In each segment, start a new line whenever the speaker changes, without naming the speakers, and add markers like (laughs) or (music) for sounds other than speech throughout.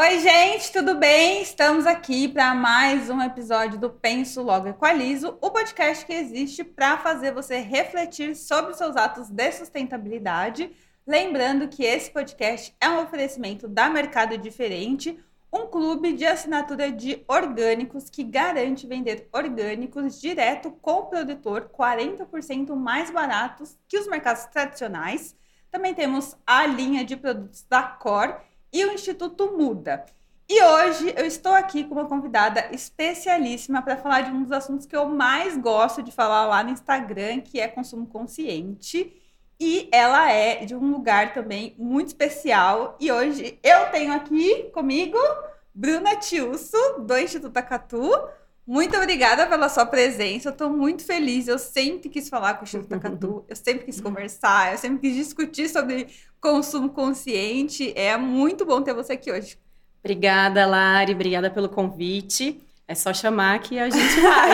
Oi, gente, tudo bem? Estamos aqui para mais um episódio do Penso Logo Equalizo, o podcast que existe para fazer você refletir sobre seus atos de sustentabilidade. Lembrando que esse podcast é um oferecimento da Mercado Diferente, um clube de assinatura de orgânicos que garante vender orgânicos direto com o produtor 40% mais baratos que os mercados tradicionais. Também temos a linha de produtos da Cor e o Instituto Muda. E hoje eu estou aqui com uma convidada especialíssima para falar de um dos assuntos que eu mais gosto de falar lá no Instagram, que é consumo consciente. E ela é de um lugar também muito especial. E hoje eu tenho aqui comigo Bruna Tiusso, do Instituto Acatu. Muito obrigada pela sua presença. Eu estou muito feliz. Eu sempre quis falar com o Instituto Acatu, eu sempre quis conversar, eu sempre quis discutir sobre consumo consciente. É muito bom ter você aqui hoje.
Obrigada, Lari. Obrigada pelo convite. É só chamar que a gente vai.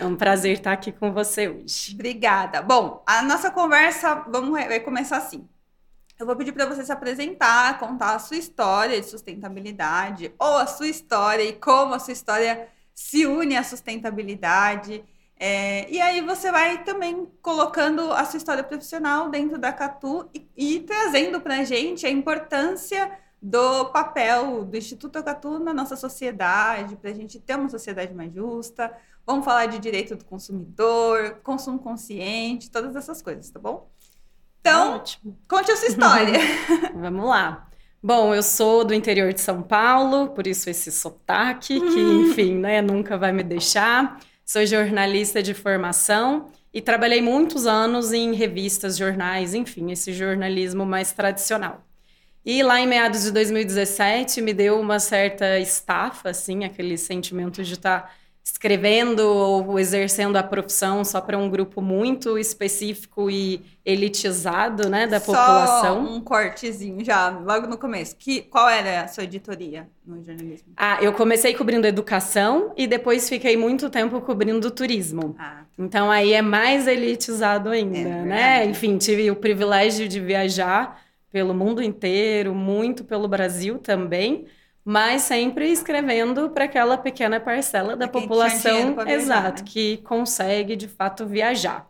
(laughs) é um prazer estar aqui com você hoje.
Obrigada. Bom, a nossa conversa vamos, vai começar assim. Eu vou pedir para você se apresentar, contar a sua história de sustentabilidade, ou a sua história e como a sua história se une à sustentabilidade. É, e aí você vai também colocando a sua história profissional dentro da Catu e, e trazendo para a gente a importância do papel do Instituto Catu na nossa sociedade, para a gente ter uma sociedade mais justa. Vamos falar de direito do consumidor, consumo consciente, todas essas coisas, tá bom? Então, Ótimo. conte a sua história. (laughs)
Vamos lá. Bom, eu sou do interior de São Paulo, por isso esse sotaque, que, uhum. enfim, né, nunca vai me deixar. Sou jornalista de formação e trabalhei muitos anos em revistas, jornais, enfim, esse jornalismo mais tradicional. E lá em meados de 2017 me deu uma certa estafa, assim, aquele sentimento de estar tá escrevendo ou exercendo a profissão só para um grupo muito específico e elitizado, né, da
só
população.
um cortezinho já, logo no começo. Que, qual era a sua editoria no jornalismo?
Ah, eu comecei cobrindo educação e depois fiquei muito tempo cobrindo turismo. Ah. Então aí é mais elitizado ainda, é, né? Enfim, tive o privilégio de viajar pelo mundo inteiro, muito pelo Brasil também mas sempre escrevendo para aquela pequena parcela da população, exato, né? que consegue de fato viajar.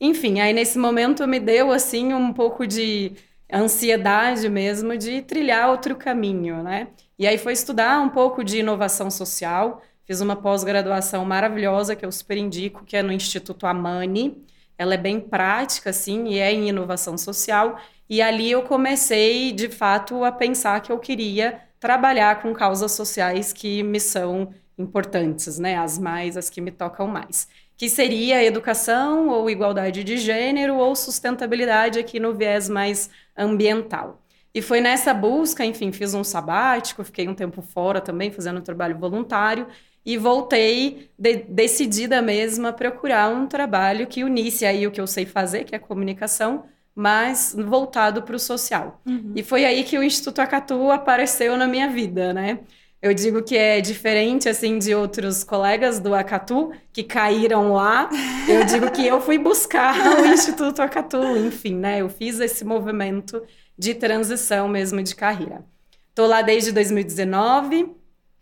Enfim, aí nesse momento me deu assim um pouco de ansiedade mesmo de trilhar outro caminho, né? E aí foi estudar um pouco de inovação social, fiz uma pós-graduação maravilhosa que eu super indico, que é no Instituto Amani. Ela é bem prática assim e é em inovação social, e ali eu comecei de fato a pensar que eu queria trabalhar com causas sociais que me são importantes, né? As mais, as que me tocam mais. Que seria educação ou igualdade de gênero ou sustentabilidade aqui no viés mais ambiental. E foi nessa busca, enfim, fiz um sabático, fiquei um tempo fora também fazendo trabalho voluntário e voltei de, decidida mesmo a procurar um trabalho que unisse aí o que eu sei fazer, que é comunicação, mas voltado para o social. Uhum. E foi aí que o Instituto Acatu apareceu na minha vida, né? Eu digo que é diferente assim de outros colegas do Acatu que caíram lá. Eu digo que eu fui buscar (laughs) o Instituto Acatu, enfim, né? Eu fiz esse movimento de transição mesmo de carreira. Estou lá desde 2019.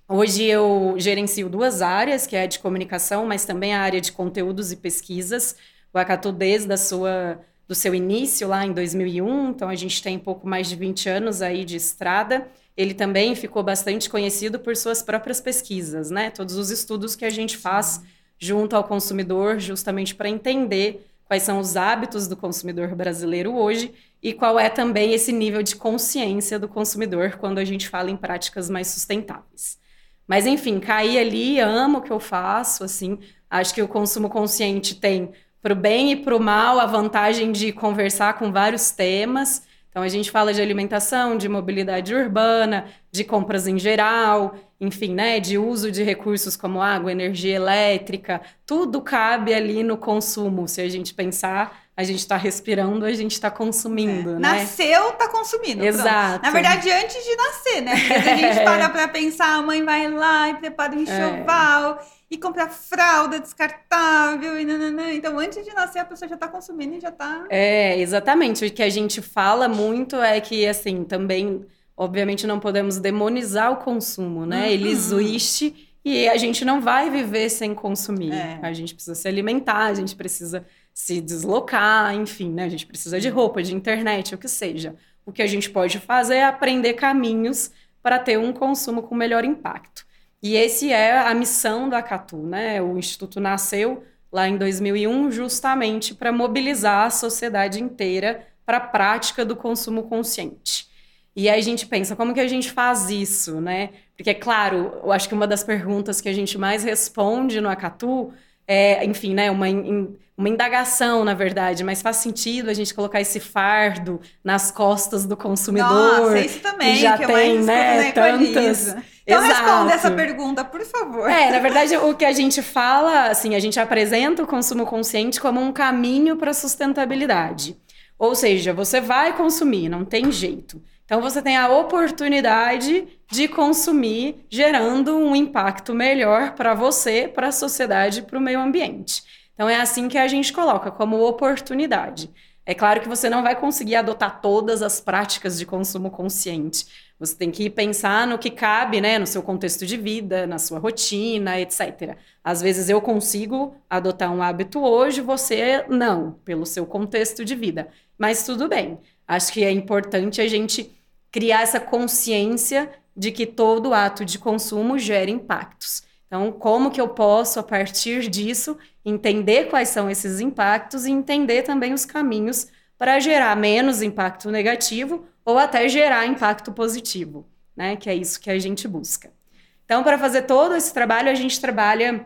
Hoje eu gerencio duas áreas, que é a de comunicação, mas também a área de conteúdos e pesquisas. O Acatu desde a sua do seu início lá em 2001, então a gente tem pouco mais de 20 anos aí de estrada. Ele também ficou bastante conhecido por suas próprias pesquisas, né? Todos os estudos que a gente faz junto ao consumidor, justamente para entender quais são os hábitos do consumidor brasileiro hoje e qual é também esse nível de consciência do consumidor quando a gente fala em práticas mais sustentáveis. Mas enfim, caí ali, amo o que eu faço, assim, acho que o consumo consciente tem para o bem e para o mal, a vantagem de conversar com vários temas. Então, a gente fala de alimentação, de mobilidade urbana, de compras em geral, enfim, né, de uso de recursos como água, energia elétrica, tudo cabe ali no consumo. Se a gente pensar, a gente está respirando, a gente está consumindo, é. né?
Nasceu, está consumindo.
Exato.
Pronto. Na verdade, antes de nascer, né? Porque a gente (laughs) para para pensar, a mãe vai lá e prepara um é. enxoval. É e comprar fralda descartável e nananã. Então, antes de nascer, a pessoa já está consumindo e já está.
É, exatamente. O que a gente fala muito é que, assim, também obviamente não podemos demonizar o consumo, né? Uhum. Ele existe e a gente não vai viver sem consumir. É. A gente precisa se alimentar, a gente precisa se deslocar, enfim, né? A gente precisa de roupa, de internet, o que seja. O que a gente pode fazer é aprender caminhos para ter um consumo com melhor impacto. E esse é a missão da Catu, né? O instituto nasceu lá em 2001 justamente para mobilizar a sociedade inteira para a prática do consumo consciente. E aí a gente pensa, como que a gente faz isso, né? Porque, claro, eu acho que uma das perguntas que a gente mais responde no Acatu é, enfim, né, uma, uma indagação, na verdade, mas faz sentido a gente colocar esse fardo nas costas do consumidor. Nossa,
isso também, que já que tem, né, tantas... Então Exato. responda essa pergunta, por favor.
É, na verdade, o que a gente fala, assim, a gente apresenta o consumo consciente como um caminho para a sustentabilidade. Ou seja, você vai consumir, não tem jeito. Então você tem a oportunidade de consumir, gerando um impacto melhor para você, para a sociedade, para o meio ambiente. Então é assim que a gente coloca como oportunidade. É claro que você não vai conseguir adotar todas as práticas de consumo consciente. Você tem que pensar no que cabe, né, no seu contexto de vida, na sua rotina, etc. Às vezes eu consigo adotar um hábito hoje, você não, pelo seu contexto de vida. Mas tudo bem. Acho que é importante a gente criar essa consciência de que todo ato de consumo gera impactos. Então, como que eu posso, a partir disso, entender quais são esses impactos e entender também os caminhos para gerar menos impacto negativo ou até gerar impacto positivo, né? Que é isso que a gente busca. Então, para fazer todo esse trabalho, a gente trabalha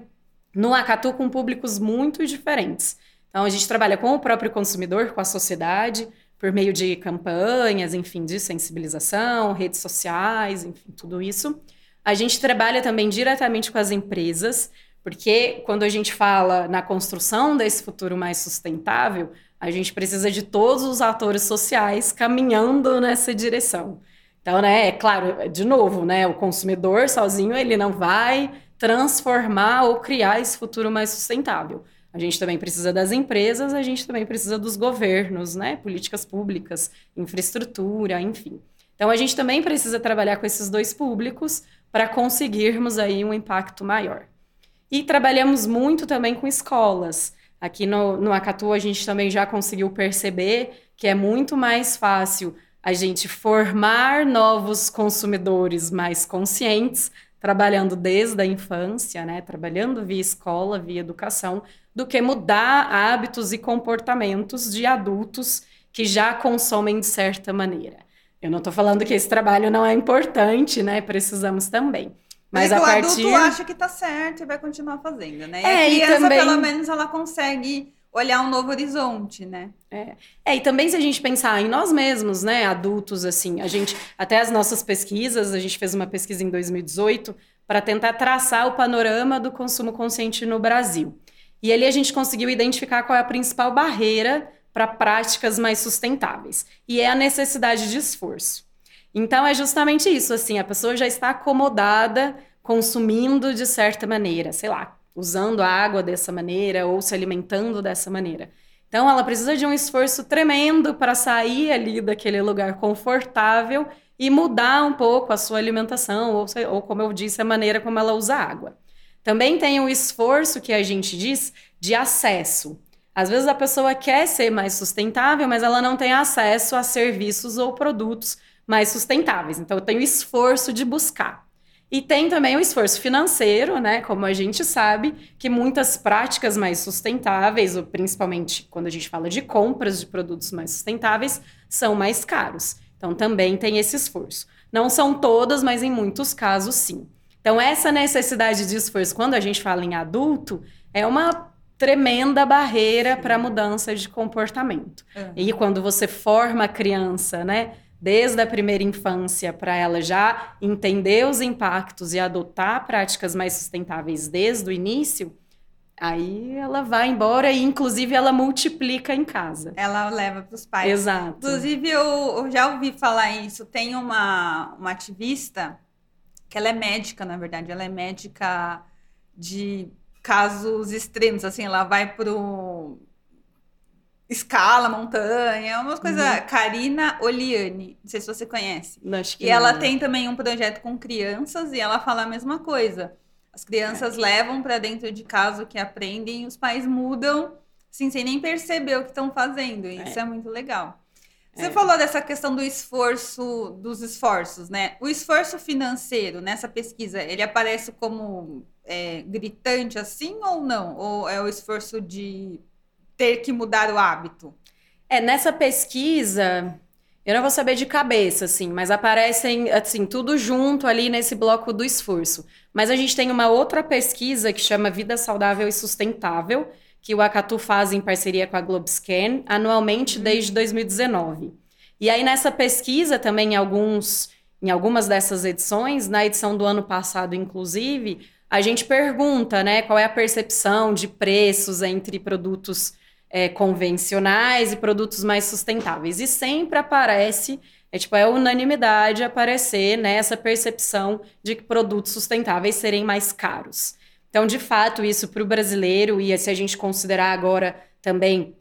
no Acatu com públicos muito diferentes. Então, a gente trabalha com o próprio consumidor, com a sociedade, por meio de campanhas, enfim, de sensibilização, redes sociais, enfim, tudo isso. A gente trabalha também diretamente com as empresas, porque quando a gente fala na construção desse futuro mais sustentável, a gente precisa de todos os atores sociais caminhando nessa direção. Então, né, é claro, de novo, né, o consumidor sozinho ele não vai transformar ou criar esse futuro mais sustentável. A gente também precisa das empresas, a gente também precisa dos governos, né? Políticas públicas, infraestrutura, enfim. Então a gente também precisa trabalhar com esses dois públicos para conseguirmos aí um impacto maior. E trabalhamos muito também com escolas. Aqui no, no Acatu a gente também já conseguiu perceber que é muito mais fácil a gente formar novos consumidores mais conscientes, trabalhando desde a infância, né? Trabalhando via escola, via educação, do que mudar hábitos e comportamentos de adultos que já consomem de certa maneira. Eu não estou falando que esse trabalho não é importante, né? Precisamos também.
Mas, Mas a o partir... adulto acha que está certo e vai continuar fazendo, né? E é, a criança, e também... pelo menos, ela consegue olhar um novo horizonte, né?
É. é, e também se a gente pensar em nós mesmos, né, adultos, assim, a gente, até as nossas pesquisas, a gente fez uma pesquisa em 2018 para tentar traçar o panorama do consumo consciente no Brasil. E ali a gente conseguiu identificar qual é a principal barreira para práticas mais sustentáveis. E é a necessidade de esforço. Então é justamente isso, assim, a pessoa já está acomodada consumindo de certa maneira, sei lá, usando a água dessa maneira ou se alimentando dessa maneira. Então ela precisa de um esforço tremendo para sair ali daquele lugar confortável e mudar um pouco a sua alimentação ou, ou como eu disse, a maneira como ela usa a água. Também tem o esforço que a gente diz de acesso. Às vezes a pessoa quer ser mais sustentável, mas ela não tem acesso a serviços ou produtos mais sustentáveis. Então, eu tenho esforço de buscar. E tem também o esforço financeiro, né? Como a gente sabe, que muitas práticas mais sustentáveis, principalmente quando a gente fala de compras de produtos mais sustentáveis, são mais caros. Então, também tem esse esforço. Não são todas, mas em muitos casos, sim. Então, essa necessidade de esforço, quando a gente fala em adulto, é uma tremenda barreira para a mudança de comportamento. Uhum. E quando você forma a criança, né, desde a primeira infância, para ela já entender os impactos e adotar práticas mais sustentáveis desde o início, aí ela vai embora e, inclusive, ela multiplica em casa.
Ela leva para os pais.
Exato.
Inclusive, eu, eu, já ouvi falar isso. Tem uma, uma ativista que ela é médica, na verdade, ela é médica de casos extremos, assim, ela vai pro escala montanha, umas coisas. Uhum. Karina Oliani, não sei se você conhece.
Acho que
e não. ela tem também um projeto com crianças e ela fala a mesma coisa. As crianças é. levam para dentro de casa o que aprendem e os pais mudam, assim, sem nem perceber o que estão fazendo. E é. isso é muito legal. Você é. falou dessa questão do esforço, dos esforços, né? O esforço financeiro nessa pesquisa, ele aparece como é, gritante assim ou não? Ou é o esforço de ter que mudar o hábito?
É, nessa pesquisa, eu não vou saber de cabeça, assim, mas aparecem, assim, tudo junto ali nesse bloco do esforço. Mas a gente tem uma outra pesquisa que chama Vida Saudável e Sustentável, que o Acatu faz em parceria com a Globescan anualmente uhum. desde 2019. E aí nessa pesquisa também em alguns em algumas dessas edições, na edição do ano passado inclusive, a gente pergunta, né, qual é a percepção de preços entre produtos é, convencionais e produtos mais sustentáveis. E sempre aparece, é tipo, é unanimidade aparecer nessa percepção de que produtos sustentáveis serem mais caros. Então, de fato, isso para o brasileiro, e se a gente considerar agora também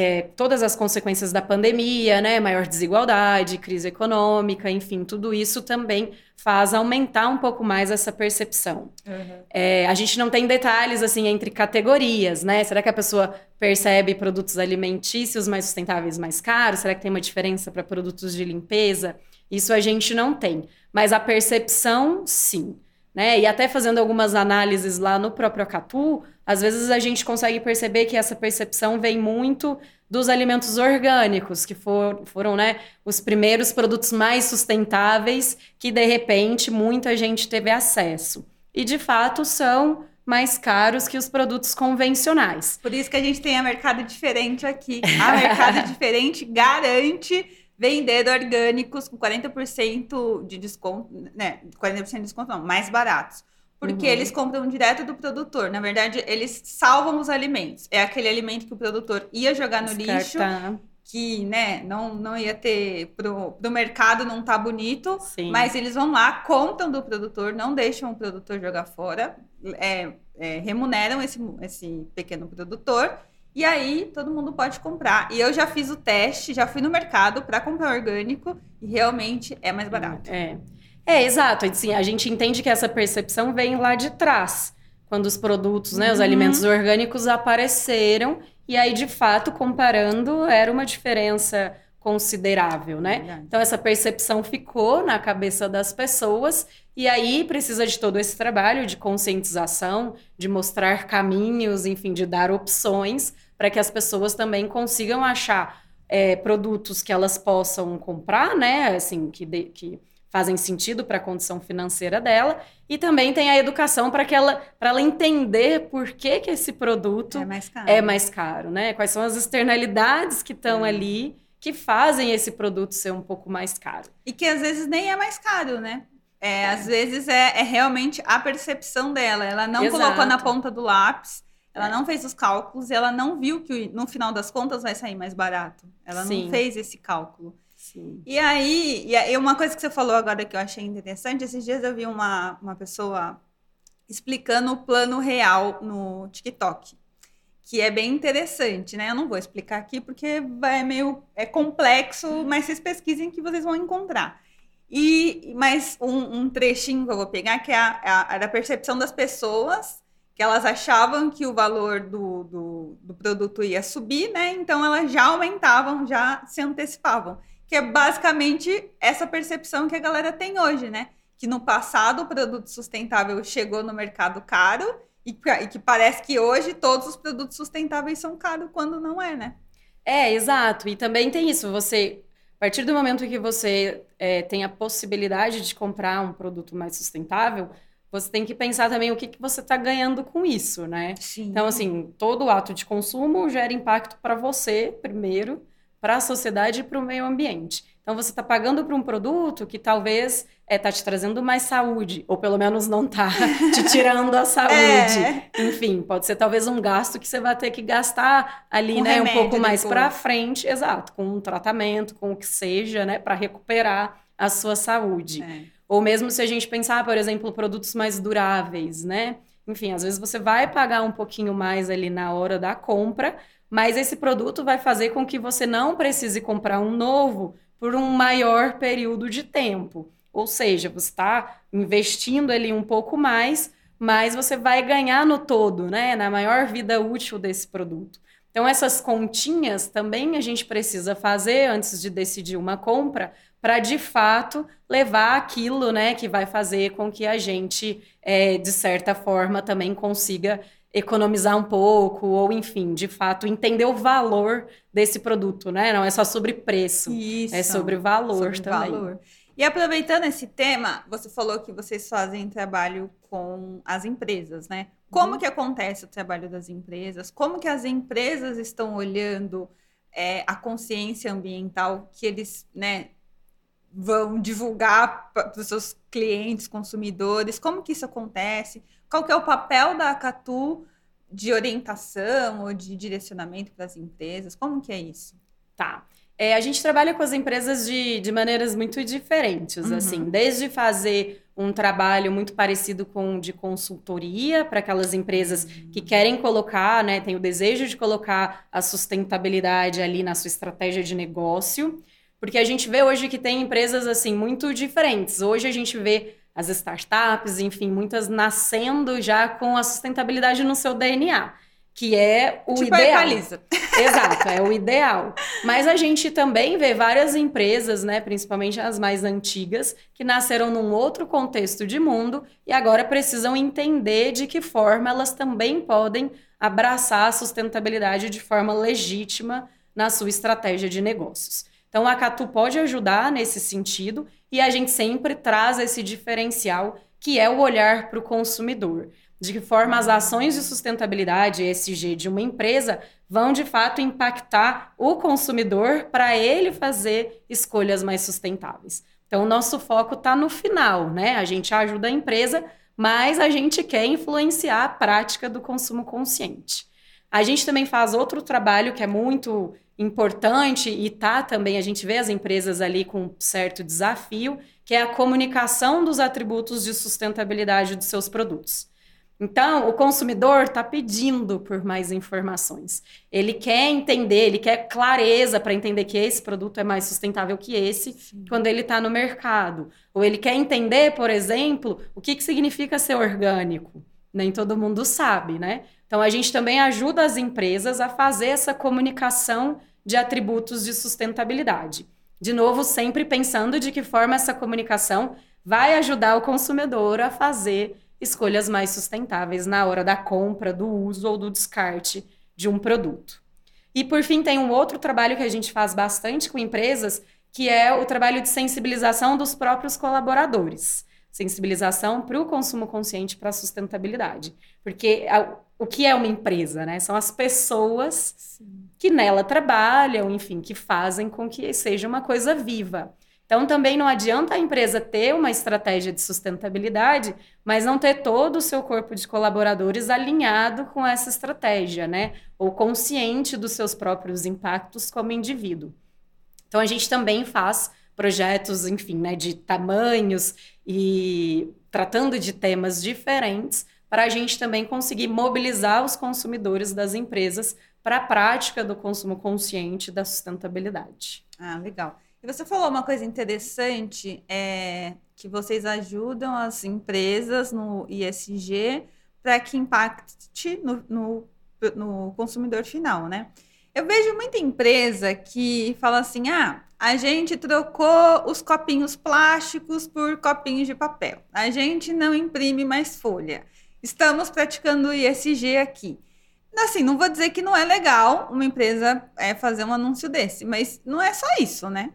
é, todas as consequências da pandemia, né, maior desigualdade, crise econômica, enfim, tudo isso também faz aumentar um pouco mais essa percepção. Uhum. É, a gente não tem detalhes assim entre categorias, né? Será que a pessoa percebe produtos alimentícios mais sustentáveis mais caros? Será que tem uma diferença para produtos de limpeza? Isso a gente não tem, mas a percepção, sim. Né? E até fazendo algumas análises lá no próprio Acatu, às vezes a gente consegue perceber que essa percepção vem muito dos alimentos orgânicos, que for, foram né, os primeiros produtos mais sustentáveis que, de repente, muita gente teve acesso. E, de fato, são mais caros que os produtos convencionais.
Por isso que a gente tem a mercado diferente aqui. A mercado (laughs) diferente garante vender orgânicos com 40% de desconto, né? 40% de desconto não, mais baratos. Porque uhum. eles compram direto do produtor. Na verdade, eles salvam os alimentos. É aquele alimento que o produtor ia jogar no lixo, que, né, não, não ia ter pro, pro mercado não tá bonito, Sim. mas eles vão lá, contam do produtor, não deixam o produtor jogar fora, é, é, remuneram esse, esse pequeno produtor e aí todo mundo pode comprar. E eu já fiz o teste, já fui no mercado para comprar orgânico e realmente é mais barato.
É. É, exato. Assim, a gente entende que essa percepção vem lá de trás, quando os produtos, né, uhum. os alimentos orgânicos apareceram e aí de fato comparando era uma diferença considerável, né? Então essa percepção ficou na cabeça das pessoas e aí precisa de todo esse trabalho de conscientização, de mostrar caminhos, enfim, de dar opções para que as pessoas também consigam achar é, produtos que elas possam comprar, né? Assim, que, de, que fazem sentido para a condição financeira dela e também tem a educação para que ela para ela entender por que, que esse produto
é mais caro,
é mais caro né? Quais são as externalidades que estão é. ali que fazem esse produto ser um pouco mais caro.
E que às vezes nem é mais caro, né? É. Às vezes é, é, realmente a percepção dela. Ela não Exato. colocou na ponta do lápis, ela é. não fez os cálculos, ela não viu que no final das contas vai sair mais barato. Ela Sim. não fez esse cálculo. Sim. E aí, e aí, uma coisa que você falou agora que eu achei interessante, esses dias eu vi uma, uma pessoa explicando o plano real no TikTok que é bem interessante, né? Eu não vou explicar aqui porque é meio é complexo, mas vocês pesquisem que vocês vão encontrar. E mais um, um, trechinho que eu vou pegar que é a, a, a, da percepção das pessoas que elas achavam que o valor do, do, do, produto ia subir, né? Então elas já aumentavam, já se antecipavam. Que é basicamente essa percepção que a galera tem hoje, né? Que no passado o produto sustentável chegou no mercado caro e, e que parece que hoje todos os produtos sustentáveis são caros quando não é, né?
É, exato. E também tem isso, você, a partir do momento que você é, tem a possibilidade de comprar um produto mais sustentável, você tem que pensar também o que, que você está ganhando com isso, né? Sim. Então, assim, todo ato de consumo gera impacto para você, primeiro, para a sociedade e para o meio ambiente. Então você está pagando por um produto que talvez está é, tá te trazendo mais saúde, ou pelo menos não está (laughs) te tirando a saúde. É. Enfim, pode ser talvez um gasto que você vai ter que gastar ali, com né, um pouco mais para frente, exato, com um tratamento, com o que seja, né, para recuperar a sua saúde. É. Ou mesmo se a gente pensar, por exemplo, produtos mais duráveis, né? Enfim, às vezes você vai pagar um pouquinho mais ali na hora da compra, mas esse produto vai fazer com que você não precise comprar um novo por um maior período de tempo. Ou seja, você está investindo ali um pouco mais, mas você vai ganhar no todo, né? Na maior vida útil desse produto. Então, essas continhas também a gente precisa fazer antes de decidir uma compra, para de fato levar aquilo né, que vai fazer com que a gente, é, de certa forma, também consiga economizar um pouco, ou enfim, de fato, entender o valor desse produto, né? Não é só sobre preço, Isso, é sobre valor sobre também. Valor.
E aproveitando esse tema, você falou que vocês fazem trabalho com as empresas, né? Como uhum. que acontece o trabalho das empresas? Como que as empresas estão olhando é, a consciência ambiental que eles, né, vão divulgar para os seus clientes, consumidores? Como que isso acontece? Qual que é o papel da Acatu de orientação ou de direcionamento para as empresas? Como que é isso?
Tá. É, a gente trabalha com as empresas de, de maneiras muito diferentes, uhum. assim, desde fazer um trabalho muito parecido com de consultoria para aquelas empresas que querem colocar, né, tem o desejo de colocar a sustentabilidade ali na sua estratégia de negócio, porque a gente vê hoje que tem empresas assim muito diferentes. Hoje a gente vê as startups, enfim, muitas nascendo já com a sustentabilidade no seu DNA que é o tipo ideal. A (laughs) Exato, é o ideal. Mas a gente também vê várias empresas, né, principalmente as mais antigas, que nasceram num outro contexto de mundo e agora precisam entender de que forma elas também podem abraçar a sustentabilidade de forma legítima na sua estratégia de negócios. Então a Catu pode ajudar nesse sentido e a gente sempre traz esse diferencial que é o olhar para o consumidor de que forma as ações de sustentabilidade ESG de uma empresa vão de fato impactar o consumidor para ele fazer escolhas mais sustentáveis. Então, o nosso foco está no final, né? A gente ajuda a empresa, mas a gente quer influenciar a prática do consumo consciente. A gente também faz outro trabalho que é muito importante e tá também, a gente vê as empresas ali com um certo desafio, que é a comunicação dos atributos de sustentabilidade dos seus produtos. Então, o consumidor está pedindo por mais informações. Ele quer entender, ele quer clareza para entender que esse produto é mais sustentável que esse Sim. quando ele está no mercado. Ou ele quer entender, por exemplo, o que, que significa ser orgânico. Nem todo mundo sabe, né? Então, a gente também ajuda as empresas a fazer essa comunicação de atributos de sustentabilidade. De novo, sempre pensando de que forma essa comunicação vai ajudar o consumidor a fazer escolhas mais sustentáveis na hora da compra, do uso ou do descarte de um produto. E por fim, tem um outro trabalho que a gente faz bastante com empresas, que é o trabalho de sensibilização dos próprios colaboradores. Sensibilização para o consumo consciente para a sustentabilidade. Porque a, o que é uma empresa, né? São as pessoas Sim. que nela trabalham, enfim, que fazem com que seja uma coisa viva. Então, também não adianta a empresa ter uma estratégia de sustentabilidade, mas não ter todo o seu corpo de colaboradores alinhado com essa estratégia, né? Ou consciente dos seus próprios impactos como indivíduo. Então, a gente também faz projetos, enfim, né, de tamanhos e tratando de temas diferentes para a gente também conseguir mobilizar os consumidores das empresas para a prática do consumo consciente da sustentabilidade.
Ah, legal. E você falou uma coisa interessante, é, que vocês ajudam as empresas no ISG para que impacte no, no, no, consumidor final, né? Eu vejo muita empresa que fala assim, ah, a gente trocou os copinhos plásticos por copinhos de papel. A gente não imprime mais folha. Estamos praticando o ISG aqui. Assim, não vou dizer que não é legal uma empresa é, fazer um anúncio desse, mas não é só isso, né?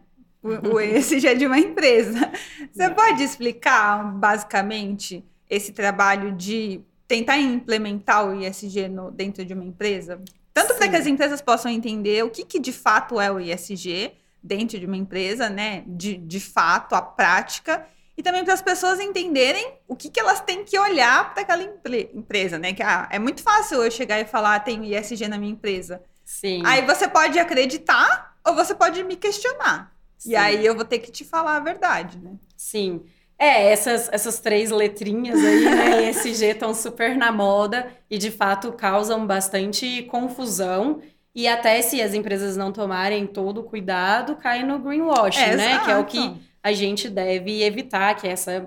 o, o (laughs) ESG é de uma empresa. Você pode explicar, basicamente, esse trabalho de tentar implementar o ISG no, dentro de uma empresa? Tanto para que as empresas possam entender o que, que de fato é o ISG dentro de uma empresa, né? De, de fato, a prática, e também para as pessoas entenderem o que, que elas têm que olhar para aquela empresa, né? Que ah, é muito fácil eu chegar e falar, ah, tem ISG na minha empresa. Sim. Aí você pode acreditar ou você pode me questionar. Sim. E aí eu vou ter que te falar a verdade, né?
Sim. É, essas, essas três letrinhas aí, né, (laughs) ESG, estão super na moda e de fato causam bastante confusão. E até se as empresas não tomarem todo o cuidado, cai no greenwashing, é, né? Exato. Que é o que a gente deve evitar, que é essa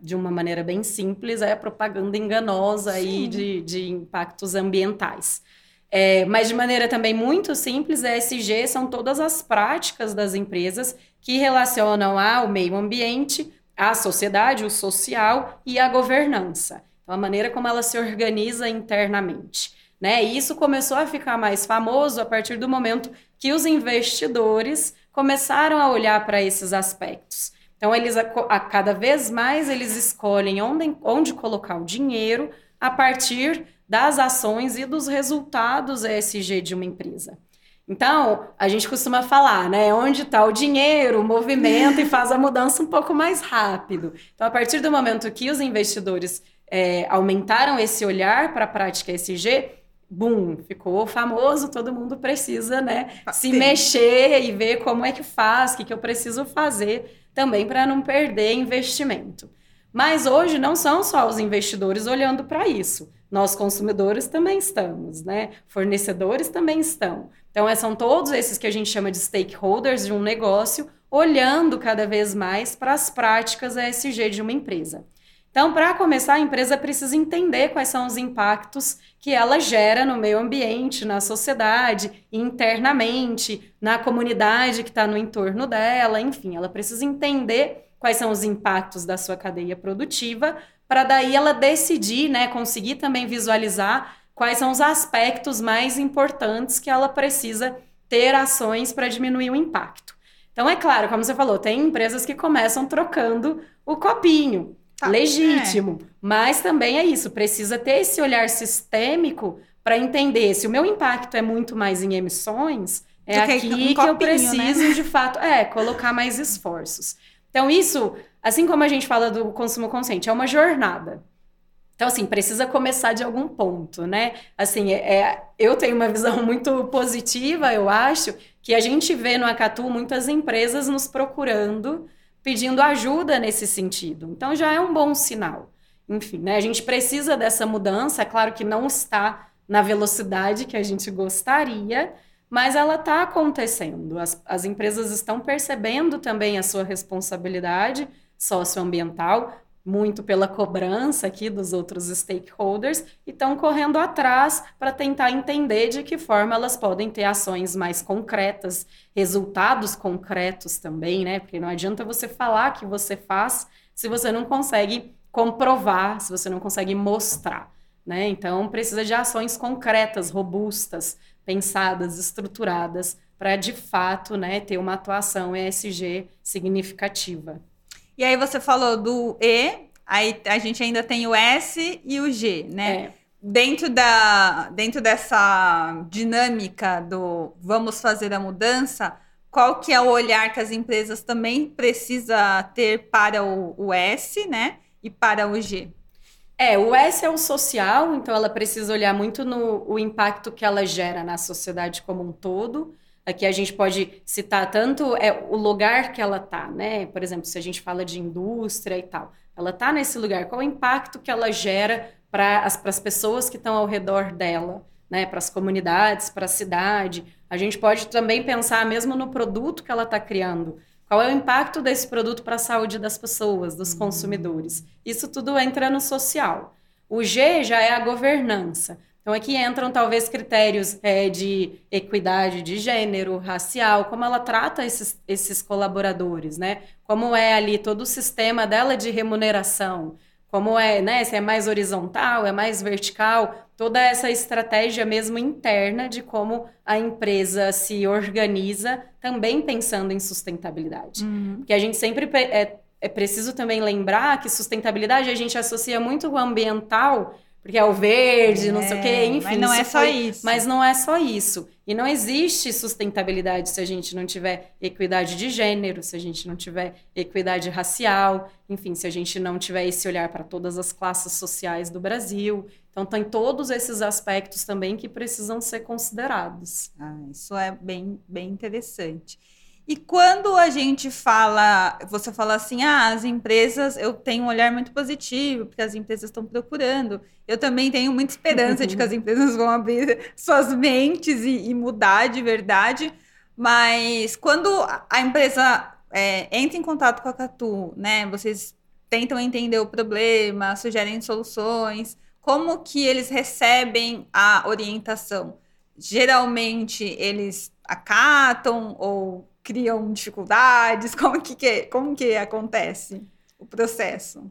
de uma maneira bem simples, é a propaganda enganosa aí de, de impactos ambientais. É, mas de maneira também muito simples, a ESG são todas as práticas das empresas que relacionam ao meio ambiente, à sociedade, o social e a governança. Então, a maneira como ela se organiza internamente. Né? E isso começou a ficar mais famoso a partir do momento que os investidores começaram a olhar para esses aspectos. Então, eles a, a, cada vez mais eles escolhem onde, onde colocar o dinheiro a partir das ações e dos resultados ESG de uma empresa. Então, a gente costuma falar, né? Onde está o dinheiro, o movimento e faz a mudança um pouco mais rápido. Então, a partir do momento que os investidores é, aumentaram esse olhar para a prática ESG, boom, ficou famoso, todo mundo precisa, né? Se mexer e ver como é que faz, o que, que eu preciso fazer também para não perder investimento. Mas hoje não são só os investidores olhando para isso. Nós consumidores também estamos, né? Fornecedores também estão. Então, é, são todos esses que a gente chama de stakeholders de um negócio olhando cada vez mais para as práticas ESG de uma empresa. Então, para começar, a empresa precisa entender quais são os impactos que ela gera no meio ambiente, na sociedade, internamente, na comunidade que está no entorno dela, enfim, ela precisa entender quais são os impactos da sua cadeia produtiva, para daí ela decidir, né, conseguir também visualizar quais são os aspectos mais importantes que ela precisa ter ações para diminuir o impacto. Então, é claro, como você falou, tem empresas que começam trocando o copinho. Tá, legítimo. É. Mas também é isso, precisa ter esse olhar sistêmico para entender se o meu impacto é muito mais em emissões, é aqui que, um que copinho, eu preciso né? de fato, é, colocar mais esforços. Então isso, assim como a gente fala do consumo consciente, é uma jornada. Então, assim, precisa começar de algum ponto, né? Assim, é, é, eu tenho uma visão (laughs) muito positiva, eu acho, que a gente vê no Acatu muitas empresas nos procurando pedindo ajuda nesse sentido. Então já é um bom sinal. Enfim, né, a gente precisa dessa mudança, é claro que não está na velocidade que a gente gostaria, mas ela está acontecendo. As, as empresas estão percebendo também a sua responsabilidade socioambiental, muito pela cobrança aqui dos outros stakeholders e estão correndo atrás para tentar entender de que forma elas podem ter ações mais concretas, resultados concretos também, né? Porque não adianta você falar que você faz se você não consegue comprovar, se você não consegue mostrar, né? Então precisa de ações concretas, robustas, pensadas, estruturadas para de fato, né, ter uma atuação ESG significativa.
E aí você falou do E, aí a gente ainda tem o S e o G, né? É. Dentro, da, dentro dessa dinâmica do vamos fazer a mudança, qual que é o olhar que as empresas também precisa ter para o, o S, né? E para o G?
É, o S é o social, então ela precisa olhar muito no o impacto que ela gera na sociedade como um todo. Aqui a gente pode citar tanto é, o lugar que ela está, né? Por exemplo, se a gente fala de indústria e tal, ela está nesse lugar, qual o impacto que ela gera para as, as pessoas que estão ao redor dela, né? Para as comunidades, para a cidade. A gente pode também pensar mesmo no produto que ela está criando. Qual é o impacto desse produto para a saúde das pessoas, dos consumidores? Isso tudo entra no social. O G já é a governança. Então, aqui entram talvez critérios é, de equidade de gênero, racial, como ela trata esses, esses colaboradores, né? Como é ali todo o sistema dela de remuneração, como é, né? Se é mais horizontal, é mais vertical, toda essa estratégia mesmo interna de como a empresa se organiza, também pensando em sustentabilidade. Uhum. Porque a gente sempre é, é preciso também lembrar que sustentabilidade a gente associa muito o ambiental porque é o verde, é, não sei o quê, é, enfim.
Mas não é só foi, isso.
Mas não é só isso. E não existe sustentabilidade se a gente não tiver equidade de gênero, se a gente não tiver equidade racial, enfim, se a gente não tiver esse olhar para todas as classes sociais do Brasil. Então, tem todos esses aspectos também que precisam ser considerados.
Ah, isso é bem, bem interessante. E quando a gente fala, você fala assim, ah, as empresas, eu tenho um olhar muito positivo, porque as empresas estão procurando. Eu também tenho muita esperança de que as (laughs) empresas vão abrir suas mentes e, e mudar de verdade. Mas quando a empresa é, entra em contato com a Catu, né? Vocês tentam entender o problema, sugerem soluções. Como que eles recebem a orientação? Geralmente eles acatam ou criam dificuldades? (laughs) Como que, que, como que acontece o processo?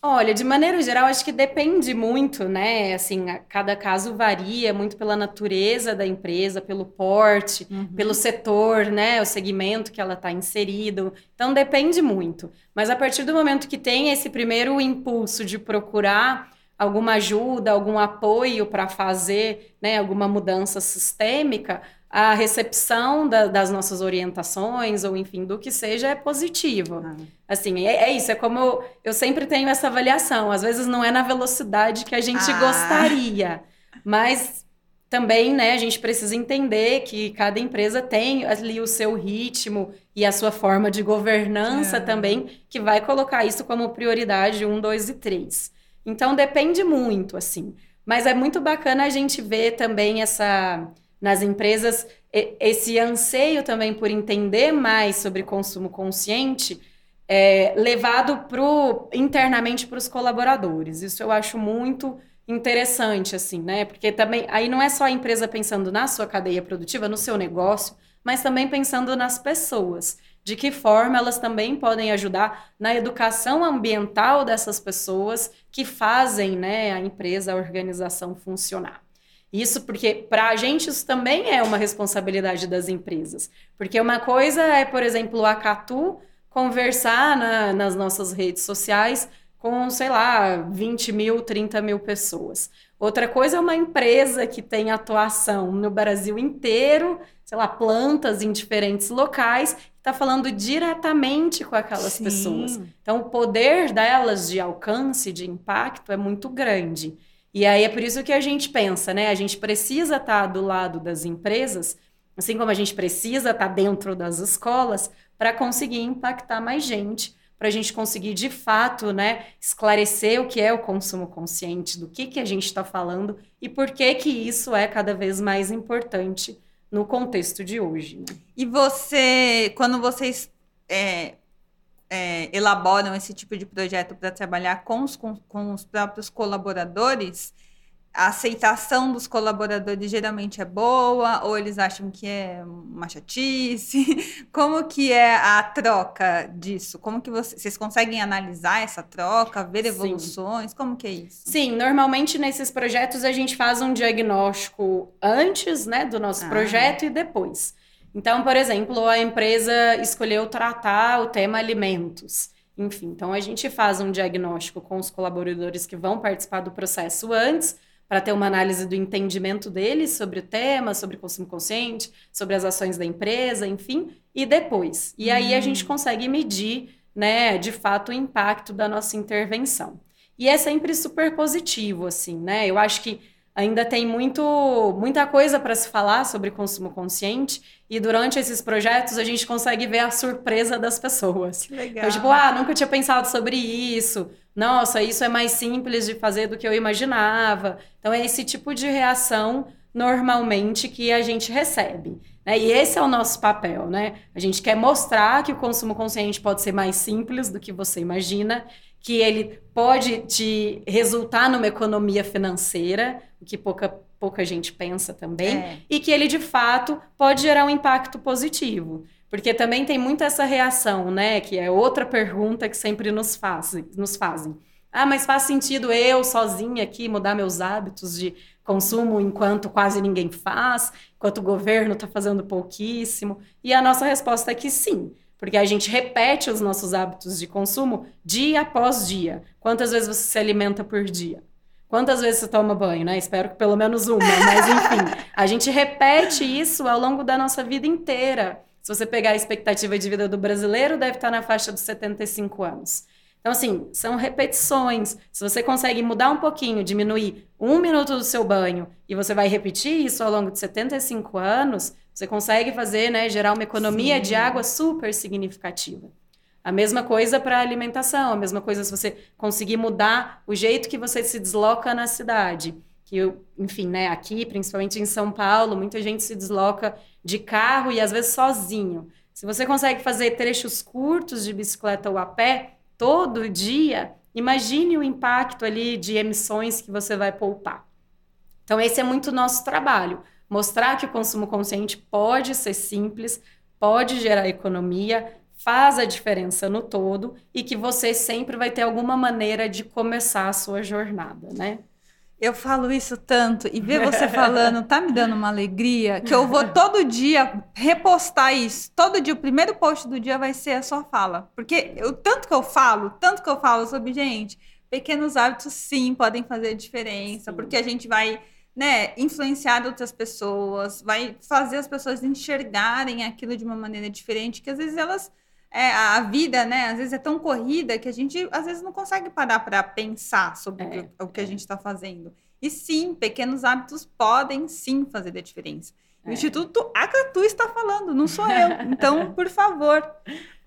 Olha, de maneira geral, acho que depende muito, né? Assim, cada caso varia muito pela natureza da empresa, pelo porte, uhum. pelo setor, né? O segmento que ela está inserido. Então, depende muito. Mas a partir do momento que tem esse primeiro impulso de procurar alguma ajuda, algum apoio para fazer né, alguma mudança sistêmica, a recepção da, das nossas orientações, ou enfim, do que seja, é positivo. Ah. Assim, é, é, isso, é como eu, eu, sempre tenho essa avaliação. Às vezes não é na velocidade que a gente ah. gostaria, mas também, né, a gente precisa entender que cada empresa tem ali o seu ritmo e a sua forma de governança é. também, que vai colocar isso como prioridade um, dois e três. Então depende muito, assim. Mas é muito bacana a gente ver também essa nas empresas esse anseio também por entender mais sobre consumo consciente é, levado pro, internamente para os colaboradores. Isso eu acho muito interessante, assim, né? Porque também aí não é só a empresa pensando na sua cadeia produtiva, no seu negócio, mas também pensando nas pessoas. De que forma elas também podem ajudar na educação ambiental dessas pessoas que fazem né, a empresa, a organização funcionar. Isso porque, para a gente, isso também é uma responsabilidade das empresas. Porque uma coisa é, por exemplo, a Catu conversar na, nas nossas redes sociais com, sei lá, 20 mil, 30 mil pessoas. Outra coisa é uma empresa que tem atuação no Brasil inteiro, sei lá, plantas em diferentes locais, está falando diretamente com aquelas Sim. pessoas. Então, o poder delas de alcance, de impacto, é muito grande. E aí é por isso que a gente pensa, né? A gente precisa estar tá do lado das empresas, assim como a gente precisa estar tá dentro das escolas, para conseguir impactar mais gente, para a gente conseguir de fato, né, esclarecer o que é o consumo consciente, do que, que a gente está falando e por que que isso é cada vez mais importante no contexto de hoje. Né?
E você, quando vocês é, é, elaboram esse tipo de projeto para trabalhar com os, com, com os próprios colaboradores, a aceitação dos colaboradores geralmente é boa ou eles acham que é uma chatice? (laughs) Como que é a troca disso? Como que você, vocês conseguem analisar essa troca, ver evoluções? Sim. Como que é isso?
Sim, normalmente nesses projetos a gente faz um diagnóstico antes, né, do nosso ah. projeto e depois. Então, por exemplo, a empresa escolheu tratar o tema alimentos. Enfim, então a gente faz um diagnóstico com os colaboradores que vão participar do processo antes, para ter uma análise do entendimento deles sobre o tema, sobre consumo consciente, sobre as ações da empresa, enfim, e depois. E aí a gente hum. consegue medir, né, de fato, o impacto da nossa intervenção. E é sempre super positivo, assim, né? Eu acho que ainda tem muito, muita coisa para se falar sobre consumo consciente e durante esses projetos a gente consegue ver a surpresa das pessoas.
Que legal.
Então, tipo, ah, nunca tinha pensado sobre isso. Nossa, isso é mais simples de fazer do que eu imaginava. Então é esse tipo de reação normalmente que a gente recebe. Né? E esse é o nosso papel, né? A gente quer mostrar que o consumo consciente pode ser mais simples do que você imagina que ele pode te resultar numa economia financeira, o que pouca, pouca gente pensa também, é. e que ele de fato pode gerar um impacto positivo. Porque também tem muito essa reação, né? Que é outra pergunta que sempre nos fazem. Nos fazem. Ah, mas faz sentido eu sozinha aqui mudar meus hábitos de consumo enquanto quase ninguém faz, enquanto o governo está fazendo pouquíssimo? E a nossa resposta é que sim. Porque a gente repete os nossos hábitos de consumo dia após dia. Quantas vezes você se alimenta por dia? Quantas vezes você toma banho, né? Espero que pelo menos uma, mas enfim, a gente repete isso ao longo da nossa vida inteira. Se você pegar a expectativa de vida do brasileiro, deve estar na faixa dos 75 anos. Então, assim, são repetições. Se você consegue mudar um pouquinho, diminuir um minuto do seu banho, e você vai repetir isso ao longo de 75 anos, você consegue fazer, né, gerar uma economia Sim. de água super significativa. A mesma coisa para a alimentação, a mesma coisa se você conseguir mudar o jeito que você se desloca na cidade. Que eu, enfim, né, aqui, principalmente em São Paulo, muita gente se desloca de carro e às vezes sozinho. Se você consegue fazer trechos curtos de bicicleta ou a pé, todo dia, imagine o impacto ali de emissões que você vai poupar. Então, esse é muito nosso trabalho. Mostrar que o consumo consciente pode ser simples, pode gerar economia, faz a diferença no todo e que você sempre vai ter alguma maneira de começar a sua jornada, né?
Eu falo isso tanto e ver você falando tá me dando uma alegria que eu vou todo dia repostar isso. Todo dia, o primeiro post do dia vai ser a sua fala. Porque o tanto que eu falo, tanto que eu falo sobre, gente, pequenos hábitos sim podem fazer diferença, sim. porque a gente vai né, influenciar outras pessoas, vai fazer as pessoas enxergarem aquilo de uma maneira diferente, que às vezes elas é, a vida, né, às vezes é tão corrida que a gente às vezes não consegue parar para pensar sobre é, o, que a gente está fazendo. E sim, pequenos hábitos podem sim fazer a diferença. O é. Instituto Acatu está falando, não sou eu. (laughs) Então, por favor,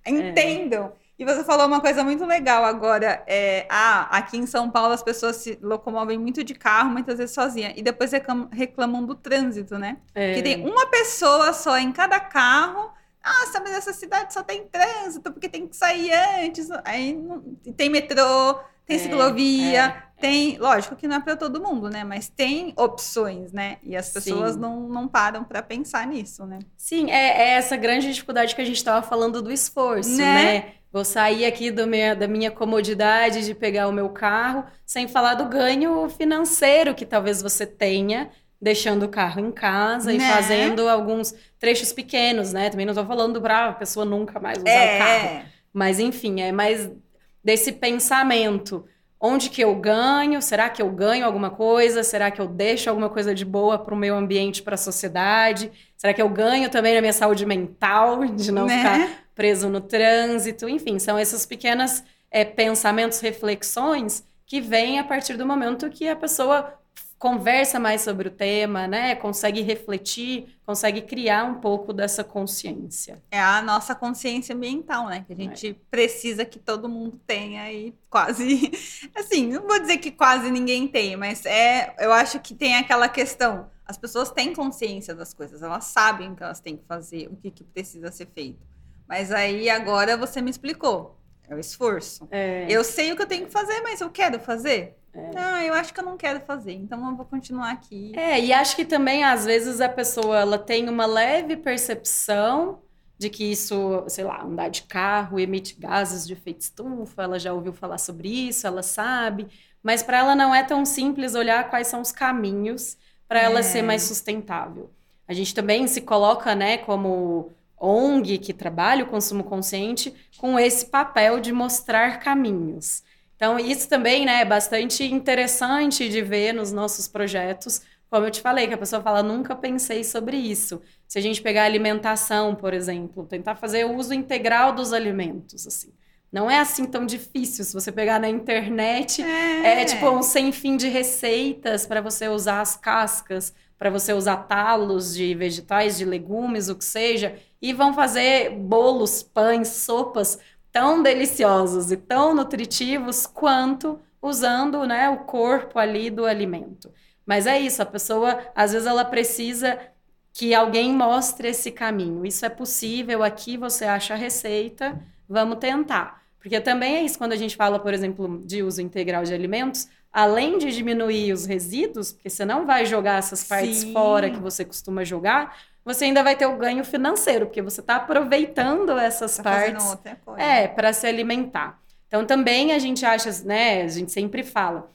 entendam. E você falou uma coisa muito legal agora. É, ah, aqui em São Paulo as pessoas se locomovem muito de carro, muitas vezes sozinha. E depois reclamam, reclamam do trânsito, né? É. Que tem uma pessoa só em cada carro nossa, mas essa cidade só tem trânsito, porque tem que sair antes. Aí não, tem metrô, tem é, ciclovia, é, tem. Lógico que não é para todo mundo, né? Mas tem opções, né? E as pessoas não, não param para pensar nisso, né?
Sim, é, é, essa grande dificuldade que a gente estava falando do esforço, né? né? Vou sair aqui da minha comodidade de pegar o meu carro, sem falar do ganho financeiro que talvez você tenha deixando o carro em casa né? e fazendo alguns trechos pequenos, né? Também não estou falando para a pessoa nunca mais usar é. o carro. Mas, enfim, é mais desse pensamento. Onde que eu ganho? Será que eu ganho alguma coisa? Será que eu deixo alguma coisa de boa para o meu ambiente, para a sociedade? Será que eu ganho também na minha saúde mental, de não né? ficar preso no trânsito? Enfim, são esses pequenos é, pensamentos, reflexões que vêm a partir do momento que a pessoa conversa mais sobre o tema, né? Consegue refletir, consegue criar um pouco dessa consciência.
É a nossa consciência ambiental, né? Que a gente é. precisa que todo mundo tenha e quase, (laughs) assim, não vou dizer que quase ninguém tem, mas é, eu acho que tem aquela questão. As pessoas têm consciência das coisas, elas sabem o que elas têm que fazer, o que, que precisa ser feito. Mas aí agora você me explicou. É o esforço. É. Eu sei o que eu tenho que fazer, mas eu quero fazer. É. Não, eu acho que eu não quero fazer, então eu vou continuar aqui.
É, e acho que também, às vezes, a pessoa ela tem uma leve percepção de que isso, sei lá, andar de carro emite gases de efeito estufa, ela já ouviu falar sobre isso, ela sabe, mas para ela não é tão simples olhar quais são os caminhos para é. ela ser mais sustentável. A gente também se coloca, né, como ONG que trabalha o consumo consciente com esse papel de mostrar caminhos. Então, isso também né, é bastante interessante de ver nos nossos projetos. Como eu te falei, que a pessoa fala, nunca pensei sobre isso. Se a gente pegar alimentação, por exemplo, tentar fazer o uso integral dos alimentos, assim. Não é assim tão difícil. Se você pegar na internet, é, é tipo um sem fim de receitas para você usar as cascas, para você usar talos de vegetais, de legumes, o que seja, e vão fazer bolos, pães, sopas tão deliciosos e tão nutritivos quanto usando né, o corpo ali do alimento. Mas é isso, a pessoa, às vezes, ela precisa que alguém mostre esse caminho. Isso é possível, aqui você acha a receita, vamos tentar. Porque também é isso, quando a gente fala, por exemplo, de uso integral de alimentos, além de diminuir os resíduos, porque você não vai jogar essas partes Sim. fora que você costuma jogar, você ainda vai ter o ganho financeiro, porque você está aproveitando essas tá partes é, para se alimentar. Então também a gente acha, né, a gente sempre fala,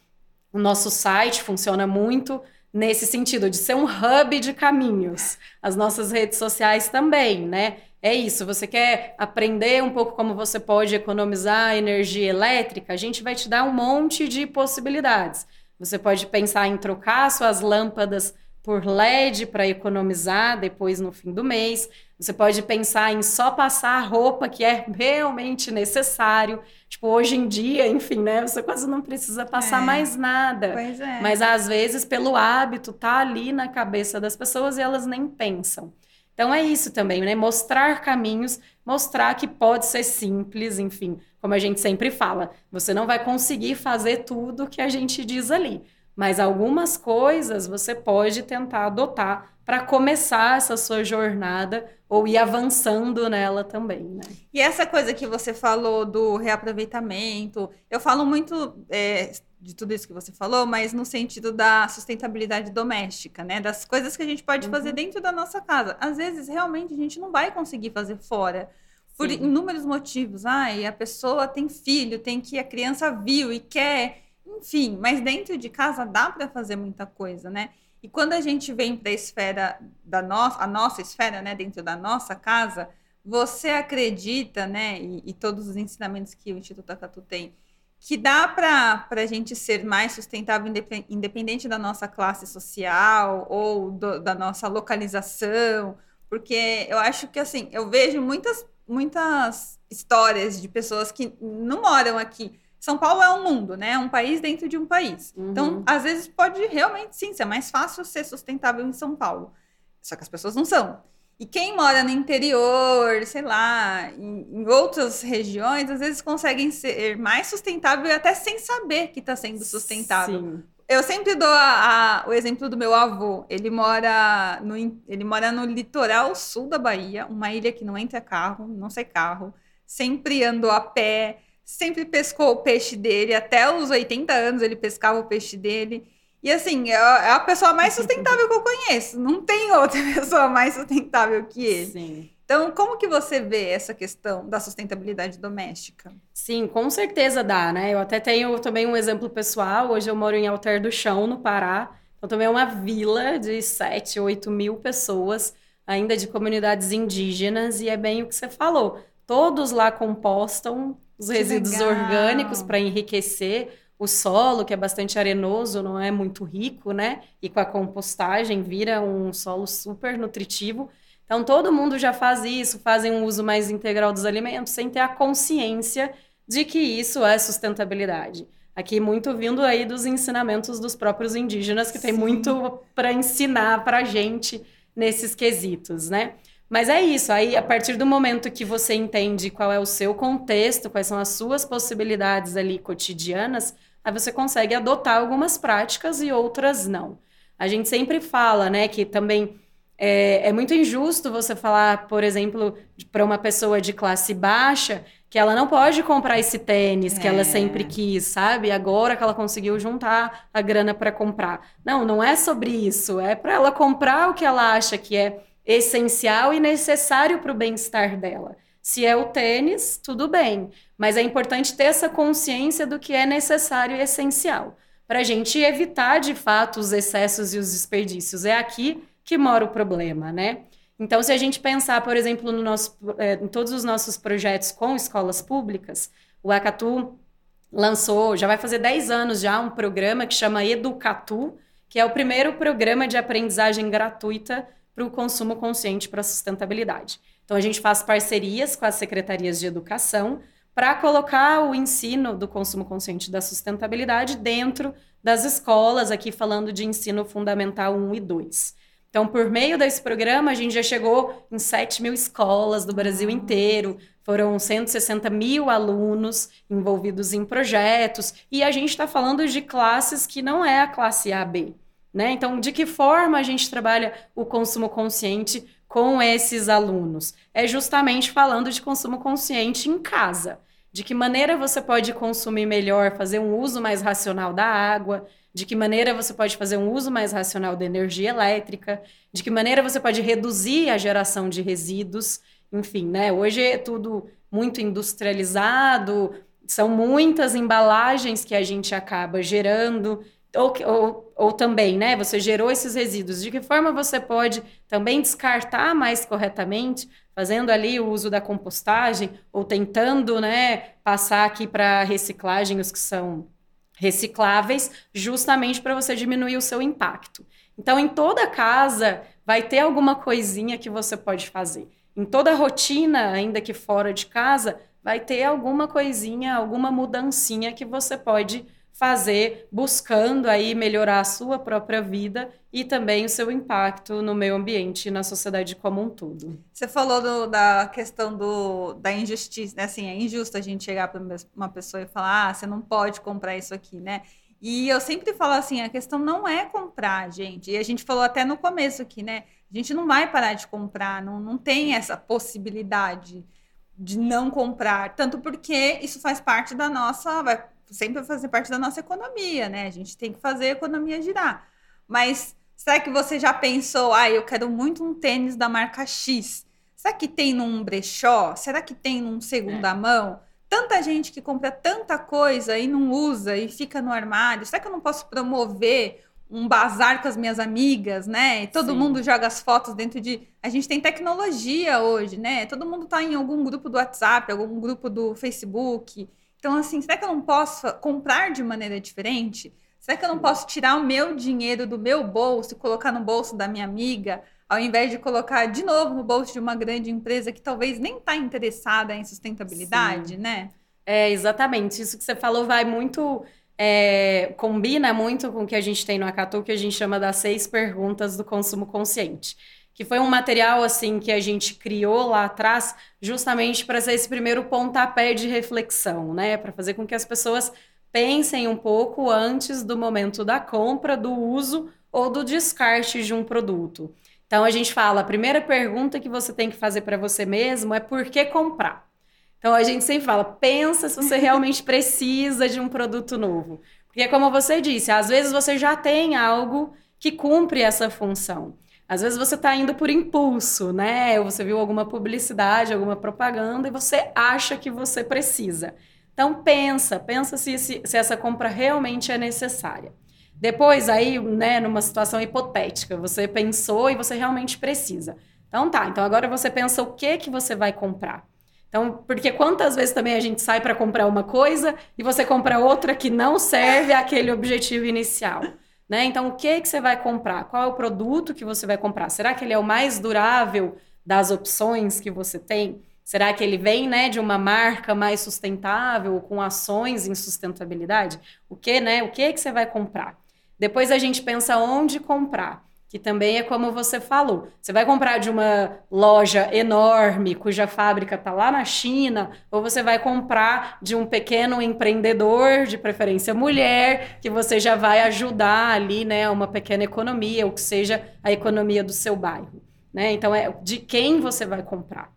o nosso site funciona muito nesse sentido de ser um hub de caminhos. As nossas redes sociais também, né? É isso, você quer aprender um pouco como você pode economizar energia elétrica? A gente vai te dar um monte de possibilidades. Você pode pensar em trocar suas lâmpadas por LED para economizar depois no fim do mês. Você pode pensar em só passar a roupa que é realmente necessário. Tipo, hoje em dia, enfim, né? Você quase não precisa passar é. mais nada.
Pois é.
Mas às vezes, pelo hábito, tá ali na cabeça das pessoas e elas nem pensam. Então é isso também, né? Mostrar caminhos, mostrar que pode ser simples, enfim, como a gente sempre fala, você não vai conseguir fazer tudo que a gente diz ali, mas algumas coisas você pode tentar adotar para começar essa sua jornada ou ir avançando nela também, né?
E essa coisa que você falou do reaproveitamento, eu falo muito é, de tudo isso que você falou, mas no sentido da sustentabilidade doméstica, né? Das coisas que a gente pode uhum. fazer dentro da nossa casa. Às vezes, realmente, a gente não vai conseguir fazer fora. Por Sim. inúmeros motivos. Ai, a pessoa tem filho, tem que a criança viu e quer, enfim, mas dentro de casa dá para fazer muita coisa, né? E quando a gente vem para a esfera da nossa, a nossa esfera, né, dentro da nossa casa, você acredita, né, e, e todos os ensinamentos que o Instituto Acatu tem, que dá para a gente ser mais sustentável, independente da nossa classe social ou do, da nossa localização, porque eu acho que, assim, eu vejo muitas, muitas histórias de pessoas que não moram aqui, são Paulo é um mundo, né? É um país dentro de um país. Uhum. Então, às vezes pode realmente sim ser mais fácil ser sustentável em São Paulo. Só que as pessoas não são. E quem mora no interior, sei lá, em, em outras regiões, às vezes conseguem ser mais sustentável até sem saber que está sendo sustentável. Sim. Eu sempre dou a, a, o exemplo do meu avô. Ele mora, no, ele mora no litoral sul da Bahia, uma ilha que não entra carro, não sai carro, sempre andou a pé sempre pescou o peixe dele, até os 80 anos ele pescava o peixe dele. E assim, é, é a pessoa mais sustentável que eu conheço. Não tem outra (laughs) pessoa mais sustentável que ele. Sim. Então, como que você vê essa questão da sustentabilidade doméstica?
Sim, com certeza dá, né? Eu até tenho também um exemplo pessoal. Hoje eu moro em Alter do Chão, no Pará. Então, também é uma vila de 7, 8 mil pessoas, ainda de comunidades indígenas, e é bem o que você falou. Todos lá compostam os resíduos orgânicos para enriquecer o solo, que é bastante arenoso, não é muito rico, né? E com a compostagem vira um solo super nutritivo. Então, todo mundo já faz isso, fazem um uso mais integral dos alimentos, sem ter a consciência de que isso é sustentabilidade. Aqui, muito vindo aí dos ensinamentos dos próprios indígenas, que Sim. tem muito para ensinar para a gente nesses quesitos, né? Mas é isso, aí a partir do momento que você entende qual é o seu contexto, quais são as suas possibilidades ali cotidianas, aí você consegue adotar algumas práticas e outras não. A gente sempre fala, né, que também é, é muito injusto você falar, por exemplo, para uma pessoa de classe baixa que ela não pode comprar esse tênis que ela sempre é. quis, sabe? Agora que ela conseguiu juntar a grana para comprar. Não, não é sobre isso. É para ela comprar o que ela acha que é essencial e necessário para o bem-estar dela. Se é o tênis, tudo bem, mas é importante ter essa consciência do que é necessário e essencial, para a gente evitar de fato os excessos e os desperdícios. É aqui que mora o problema, né? Então, se a gente pensar, por exemplo, no nosso, é, em todos os nossos projetos com escolas públicas, o Acatu lançou, já vai fazer 10 anos já, um programa que chama Educatu, que é o primeiro programa de aprendizagem gratuita para o consumo consciente para a sustentabilidade. Então, a gente faz parcerias com as secretarias de educação para colocar o ensino do consumo consciente da sustentabilidade dentro das escolas, aqui falando de ensino fundamental 1 e 2. Então, por meio desse programa, a gente já chegou em 7 mil escolas do Brasil inteiro, foram 160 mil alunos envolvidos em projetos, e a gente está falando de classes que não é a classe AB. Né? Então, de que forma a gente trabalha o consumo consciente com esses alunos? É justamente falando de consumo consciente em casa. De que maneira você pode consumir melhor, fazer um uso mais racional da água, de que maneira você pode fazer um uso mais racional da energia elétrica, de que maneira você pode reduzir a geração de resíduos. Enfim, né? Hoje é tudo muito industrializado, são muitas embalagens que a gente acaba gerando ou, ou, ou também, né, você gerou esses resíduos, de que forma você pode também descartar mais corretamente, fazendo ali o uso da compostagem, ou tentando, né, passar aqui para reciclagem os que são recicláveis, justamente para você diminuir o seu impacto. Então, em toda casa vai ter alguma coisinha que você pode fazer. em toda rotina, ainda que fora de casa, vai ter alguma coisinha, alguma mudancinha que você pode fazer buscando aí melhorar a sua própria vida e também o seu impacto no meio ambiente e na sociedade como um todo.
Você falou do, da questão do, da injustiça, né? Assim, é injusto a gente chegar para uma pessoa e falar, ah, você não pode comprar isso aqui, né? E eu sempre falo assim, a questão não é comprar, gente. E a gente falou até no começo aqui, né? A gente não vai parar de comprar, não, não tem essa possibilidade de não comprar, tanto porque isso faz parte da nossa, vai sempre fazer parte da nossa economia, né? A gente tem que fazer a economia girar. Mas será que você já pensou, ah, eu quero muito um tênis da marca X? Será que tem num brechó? Será que tem num segunda é. mão? Tanta gente que compra tanta coisa e não usa e fica no armário. Será que eu não posso promover um bazar com as minhas amigas, né? E todo Sim. mundo joga as fotos dentro de. A gente tem tecnologia hoje, né? Todo mundo está em algum grupo do WhatsApp, algum grupo do Facebook. Então, assim, será que eu não posso comprar de maneira diferente? Será que eu não posso tirar o meu dinheiro do meu bolso e colocar no bolso da minha amiga, ao invés de colocar de novo no bolso de uma grande empresa que talvez nem está interessada em sustentabilidade, Sim. né?
É, exatamente. Isso que você falou vai muito. É, combina muito com o que a gente tem no Acatu, que a gente chama das seis perguntas do consumo consciente que foi um material assim que a gente criou lá atrás, justamente para ser esse primeiro pontapé de reflexão, né, para fazer com que as pessoas pensem um pouco antes do momento da compra, do uso ou do descarte de um produto. Então a gente fala, a primeira pergunta que você tem que fazer para você mesmo é por que comprar? Então a gente sempre fala, pensa se você realmente (laughs) precisa de um produto novo. Porque como você disse, às vezes você já tem algo que cumpre essa função. Às vezes você está indo por impulso, né? Ou você viu alguma publicidade, alguma propaganda e você acha que você precisa. Então pensa, pensa se, se, se essa compra realmente é necessária. Depois aí, né, numa situação hipotética, você pensou e você realmente precisa. Então tá, então agora você pensa o que que você vai comprar. Então, porque quantas vezes também a gente sai para comprar uma coisa e você compra outra que não serve àquele objetivo inicial. Né? Então, o que, que você vai comprar? Qual é o produto que você vai comprar? Será que ele é o mais durável das opções que você tem? Será que ele vem né, de uma marca mais sustentável, com ações em sustentabilidade? O que, né? O que, que você vai comprar? Depois a gente pensa onde comprar que também é como você falou. Você vai comprar de uma loja enorme, cuja fábrica está lá na China, ou você vai comprar de um pequeno empreendedor, de preferência mulher, que você já vai ajudar ali, né, uma pequena economia, ou que seja a economia do seu bairro, né? Então é de quem você vai comprar.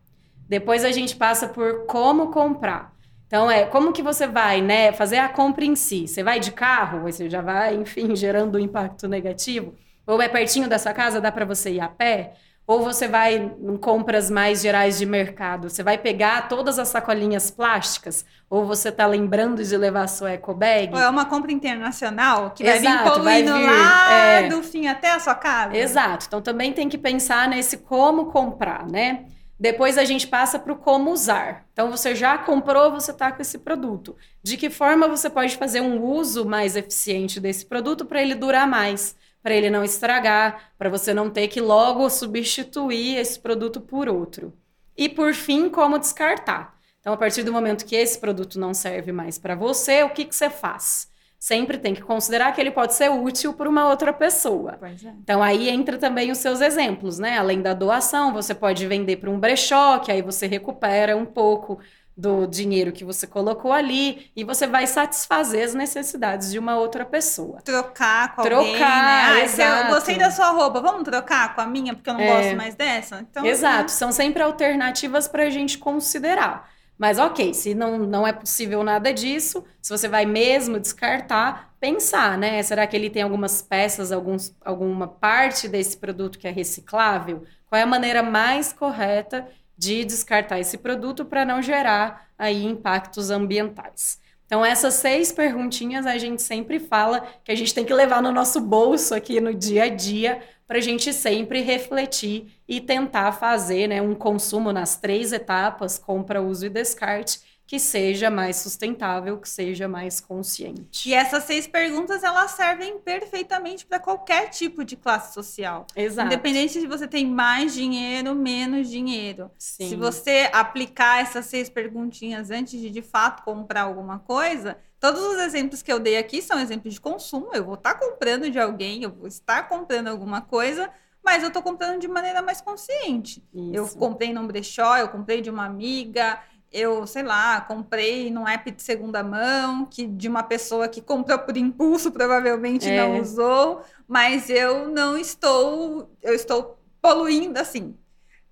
Depois a gente passa por como comprar. Então é como que você vai, né, fazer a compra em si. Você vai de carro, você já vai, enfim, (laughs) gerando um impacto negativo ou é pertinho da sua casa, dá para você ir a pé? Ou você vai em compras mais gerais de mercado? Você vai pegar todas as sacolinhas plásticas? Ou você está lembrando de levar a sua eco bag?
Ou é uma compra internacional que Exato, vai vir poluindo vai vir, lá é... do fim até a sua casa?
Exato. Então também tem que pensar nesse como comprar, né? Depois a gente passa para o como usar. Então você já comprou, você está com esse produto. De que forma você pode fazer um uso mais eficiente desse produto para ele durar mais? Para ele não estragar, para você não ter que logo substituir esse produto por outro. E por fim, como descartar. Então, a partir do momento que esse produto não serve mais para você, o que, que você faz? Sempre tem que considerar que ele pode ser útil para uma outra pessoa. É. Então, aí entra também os seus exemplos, né? Além da doação, você pode vender para um brechó, que aí você recupera um pouco do dinheiro que você colocou ali e você vai satisfazer as necessidades de uma outra pessoa.
Trocar com trocar, alguém, né? Ah, eu gostei da sua roupa, vamos trocar com a minha porque eu não é, gosto mais dessa?
Então, exato, assim... são sempre alternativas para a gente considerar. Mas ok, se não, não é possível nada disso, se você vai mesmo descartar, pensar, né? Será que ele tem algumas peças, alguns, alguma parte desse produto que é reciclável? Qual é a maneira mais correta de descartar esse produto para não gerar aí impactos ambientais. Então, essas seis perguntinhas a gente sempre fala que a gente tem que levar no nosso bolso aqui no dia a dia para a gente sempre refletir e tentar fazer né, um consumo nas três etapas: compra, uso e descarte, que seja mais sustentável, que seja mais consciente.
E essas seis perguntas elas servem perfeitamente para qualquer tipo de classe social.
Exato.
Independente se você tem mais dinheiro, menos dinheiro.
Sim.
Se você aplicar essas seis perguntinhas antes de de fato comprar alguma coisa, todos os exemplos que eu dei aqui são exemplos de consumo. Eu vou estar comprando de alguém, eu vou estar comprando alguma coisa mas eu estou comprando de maneira mais consciente. Isso. Eu comprei num brechó, eu comprei de uma amiga, eu, sei lá, comprei num app de segunda mão, que de uma pessoa que comprou por impulso, (laughs) provavelmente é. não usou, mas eu não estou, eu estou poluindo assim.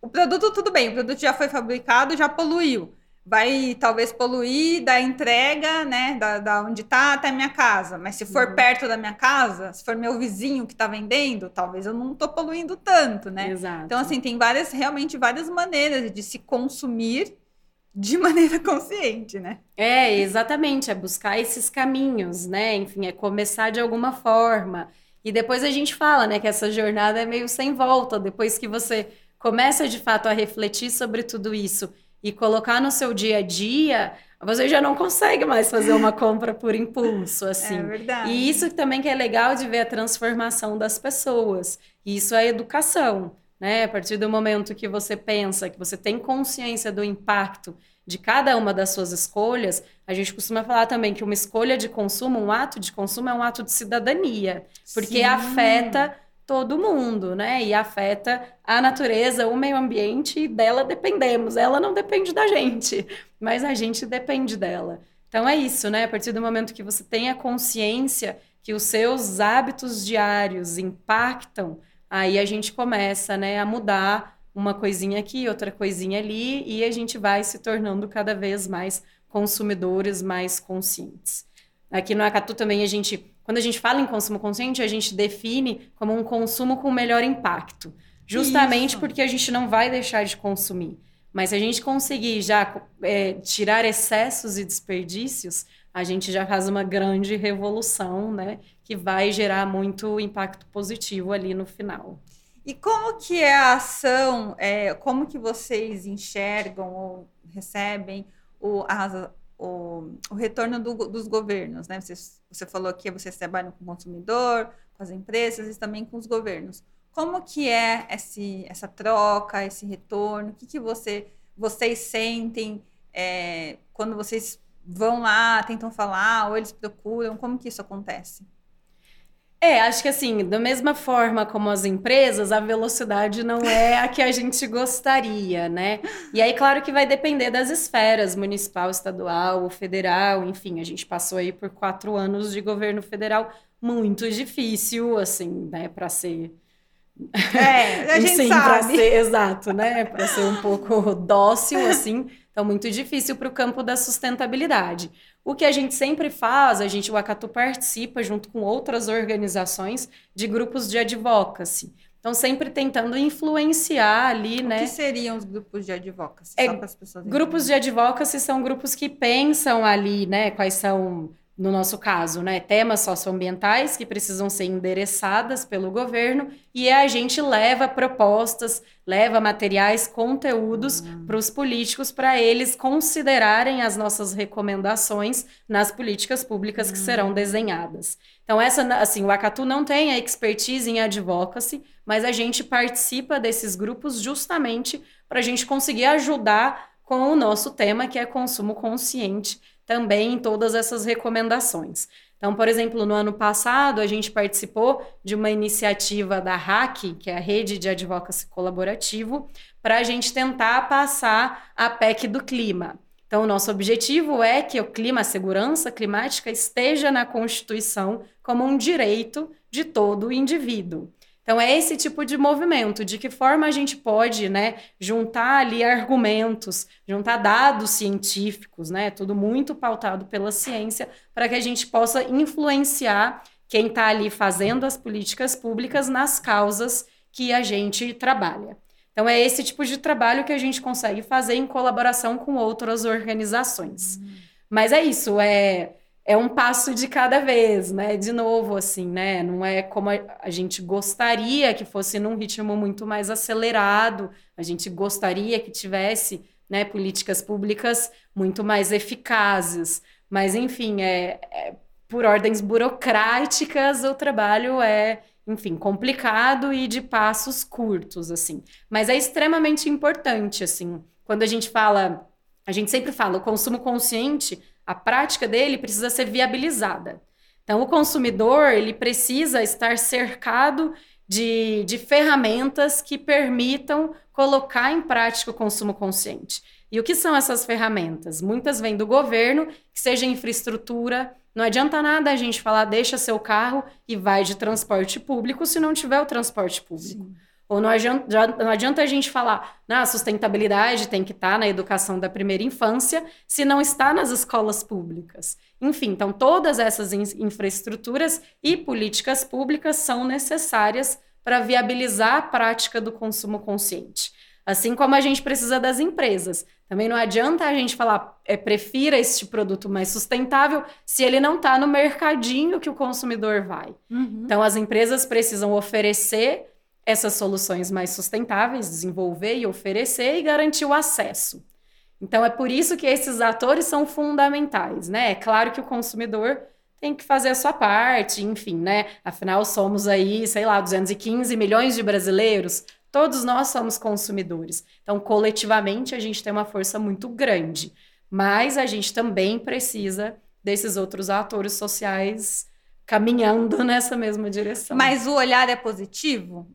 O produto tudo bem, o produto já foi fabricado, já poluiu. Vai talvez poluir da entrega, né, da, da onde está até a minha casa. Mas se for uhum. perto da minha casa, se for meu vizinho que está vendendo, talvez eu não estou poluindo tanto, né?
Exato.
Então, assim, tem várias, realmente várias maneiras de se consumir de (laughs) maneira consciente, né?
É, exatamente, é buscar esses caminhos, né? Enfim, é começar de alguma forma. E depois a gente fala, né, que essa jornada é meio sem volta, depois que você começa de fato a refletir sobre tudo isso e colocar no seu dia a dia, você já não consegue mais fazer uma compra por impulso, (laughs) assim. É
verdade.
E isso também que é legal de ver a transformação das pessoas. E isso é educação né? A partir do momento que você pensa, que você tem consciência do impacto de cada uma das suas escolhas, a gente costuma falar também que uma escolha de consumo, um ato de consumo é um ato de cidadania, porque Sim. afeta todo mundo, né? E afeta a natureza, o meio ambiente e dela dependemos. Ela não depende da gente, mas a gente depende dela. Então é isso, né? A partir do momento que você tem a consciência que os seus hábitos diários impactam Aí a gente começa, né, a mudar uma coisinha aqui, outra coisinha ali, e a gente vai se tornando cada vez mais consumidores mais conscientes. Aqui no Acatu também a gente, quando a gente fala em consumo consciente, a gente define como um consumo com melhor impacto, justamente Isso. porque a gente não vai deixar de consumir. Mas se a gente conseguir já é, tirar excessos e desperdícios, a gente já faz uma grande revolução, né? Que vai gerar muito impacto positivo ali no final.
E como que é a ação, é, como que vocês enxergam ou recebem o, o, o retorno do, dos governos, né? Você, você falou que vocês trabalham com o consumidor, com as empresas e também com os governos. Como que é esse, essa troca, esse retorno? O que, que você, vocês sentem é, quando vocês vão lá, tentam falar, ou eles procuram? Como que isso acontece?
É, acho que assim, da mesma forma como as empresas, a velocidade não é a que a gente gostaria, né? E aí, claro que vai depender das esferas, municipal, estadual, federal, enfim, a gente passou aí por quatro anos de governo federal muito difícil, assim, né, para ser.
É, a (laughs) gente Sim, sabe.
Para ser, exato, né? Para ser um pouco dócil, assim. Então, muito difícil para o campo da sustentabilidade. O que a gente sempre faz, a gente, o Acatu participa junto com outras organizações de grupos de advocacy. Então, sempre tentando influenciar ali,
o
né?
O que seriam os grupos de advocacy?
É, Grupos de advocacy são grupos que pensam ali, né? Quais são no nosso caso, né, temas socioambientais que precisam ser endereçadas pelo governo e a gente leva propostas, leva materiais, conteúdos uhum. para os políticos para eles considerarem as nossas recomendações nas políticas públicas uhum. que serão hum. desenhadas. Então essa, assim, o Acatu não tem a expertise em advocacy, mas a gente participa desses grupos justamente para a gente conseguir ajudar com o nosso tema que é consumo consciente também em todas essas recomendações. Então, por exemplo, no ano passado, a gente participou de uma iniciativa da RAC, que é a Rede de Advocacy Colaborativo, para a gente tentar passar a PEC do clima. Então, o nosso objetivo é que o clima, a segurança climática, esteja na Constituição como um direito de todo indivíduo. Então, é esse tipo de movimento, de que forma a gente pode né, juntar ali argumentos, juntar dados científicos, né, tudo muito pautado pela ciência, para que a gente possa influenciar quem está ali fazendo as políticas públicas nas causas que a gente trabalha. Então, é esse tipo de trabalho que a gente consegue fazer em colaboração com outras organizações. Hum. Mas é isso, é é um passo de cada vez, né? De novo, assim, né? Não é como a, gente gostaria que fosse num ritmo muito mais acelerado, a gente gostaria que tivesse né, políticas públicas muito mais eficazes. Mas, enfim, é, é por ordens burocráticas, o trabalho é, enfim, complicado e de passos curtos, assim. Mas é extremamente importante, assim. Quando a gente fala, a gente sempre fala, o consumo consciente, a prática dele precisa ser viabilizada. Então, o consumidor, ele precisa estar cercado de, de ferramentas que permitam colocar em prática o consumo consciente. E o que são essas ferramentas? Muitas vêm do governo, que seja infraestrutura. Não adianta nada a gente falar, deixa seu carro e vai de transporte público se não tiver o transporte público. Sim. Ou não adianta, não adianta a gente falar, na sustentabilidade tem que estar tá na educação da primeira infância, se não está nas escolas públicas. Enfim, então todas essas infraestruturas e políticas públicas são necessárias para viabilizar a prática do consumo consciente. Assim como a gente precisa das empresas. Também não adianta a gente falar, é, prefira este produto mais sustentável se ele não está no mercadinho que o consumidor vai. Uhum. Então, as empresas precisam oferecer essas soluções mais sustentáveis, desenvolver e oferecer e garantir o acesso. Então, é por isso que esses atores são fundamentais, né? É claro que o consumidor tem que fazer a sua parte, enfim, né? Afinal, somos aí, sei lá, 215 milhões de brasileiros, Todos nós somos consumidores. Então, coletivamente, a gente tem uma força muito grande. Mas a gente também precisa desses outros atores sociais caminhando (laughs) nessa mesma direção.
Mas o olhar é positivo?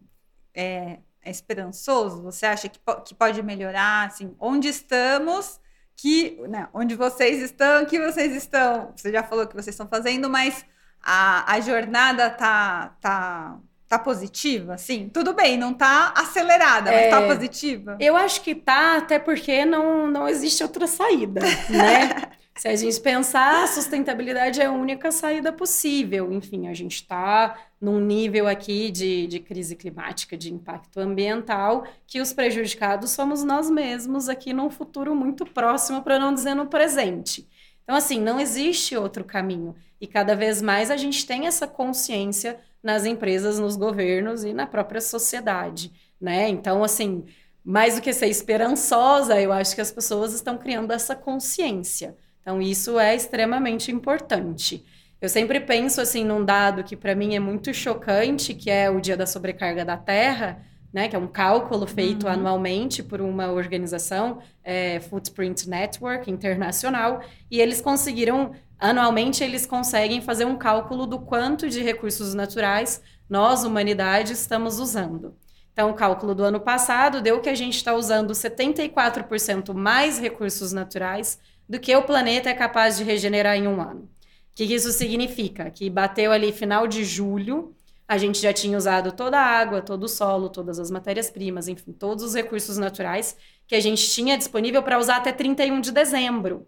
É, é esperançoso? Você acha que, po que pode melhorar? Assim, onde estamos? Que, né, onde vocês estão? Que vocês estão? Você já falou que vocês estão fazendo, mas a, a jornada tá, tá tá positiva, sim? Tudo bem, não tá acelerada, mas tá é, tá positiva?
Eu acho que tá, até porque não, não existe outra saída, né? (laughs) Se a gente pensar, sustentabilidade é a única saída possível. Enfim, a gente está num nível aqui de, de crise climática, de impacto ambiental, que os prejudicados somos nós mesmos aqui num futuro muito próximo, para não dizer no presente. Então, assim, não existe outro caminho. E cada vez mais a gente tem essa consciência nas empresas, nos governos e na própria sociedade, né? Então, assim, mais do que ser esperançosa, eu acho que as pessoas estão criando essa consciência. Então, isso é extremamente importante. Eu sempre penso assim num dado que para mim é muito chocante, que é o dia da sobrecarga da Terra, né, que é um cálculo feito uhum. anualmente por uma organização, é, Footprint Network Internacional, e eles conseguiram, anualmente, eles conseguem fazer um cálculo do quanto de recursos naturais nós, humanidade, estamos usando. Então, o cálculo do ano passado deu que a gente está usando 74% mais recursos naturais do que o planeta é capaz de regenerar em um ano. O que, isso significa? Que bateu ali final de julho, a gente já tinha usado toda a água, todo o solo, todas as matérias-primas, enfim, todos os recursos naturais que a gente tinha disponível para usar até 31 de dezembro.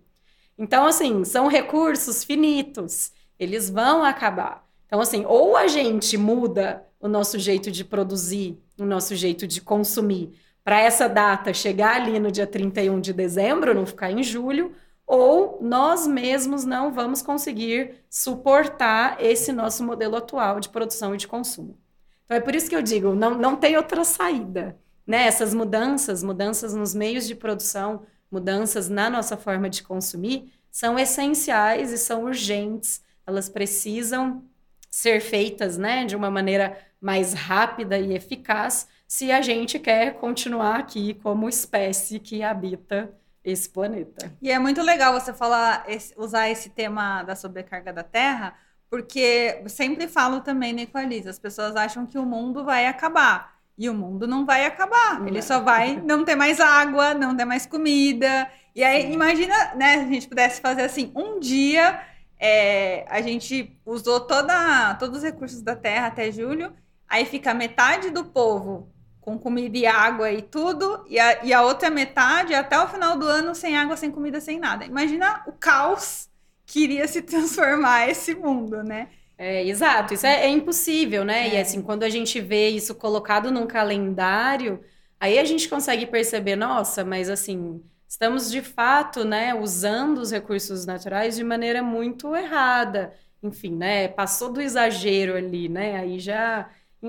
Então, assim, são recursos finitos, eles vão acabar. Então, assim, ou a gente muda o nosso jeito de produzir, o nosso jeito de consumir, para essa data chegar ali no dia 31 de dezembro, não ficar em julho, ou nós mesmos não vamos conseguir suportar esse nosso modelo atual de produção e de consumo. Então é por isso que eu digo, não, não tem outra saída. Né? Essas mudanças, mudanças nos meios de produção, mudanças na nossa forma de consumir, são essenciais e são urgentes. Elas precisam ser feitas né, de uma maneira mais rápida e eficaz se a gente quer continuar aqui como espécie que habita esse planeta.
E é muito legal você falar, usar esse tema da sobrecarga da Terra, porque sempre falo também no Equaliza, as pessoas acham que o mundo vai acabar. E o mundo não vai acabar. Não Ele é. só vai (laughs) não ter mais água, não ter mais comida. E aí, Sim. imagina, né, se a gente pudesse fazer assim, um dia é, a gente usou toda, todos os recursos da terra até julho, aí fica metade do povo com comida e água e tudo, e a, e a outra metade até o final do ano sem água, sem comida, sem nada. Imagina o caos que iria se (laughs) transformar esse mundo, né?
É, exato, isso é, é impossível, né? É. E assim, quando a gente vê isso colocado num calendário, aí a gente consegue perceber, nossa, mas assim, estamos de fato, né, usando os recursos naturais de maneira muito errada. Enfim, né? Passou do exagero ali, né? Aí já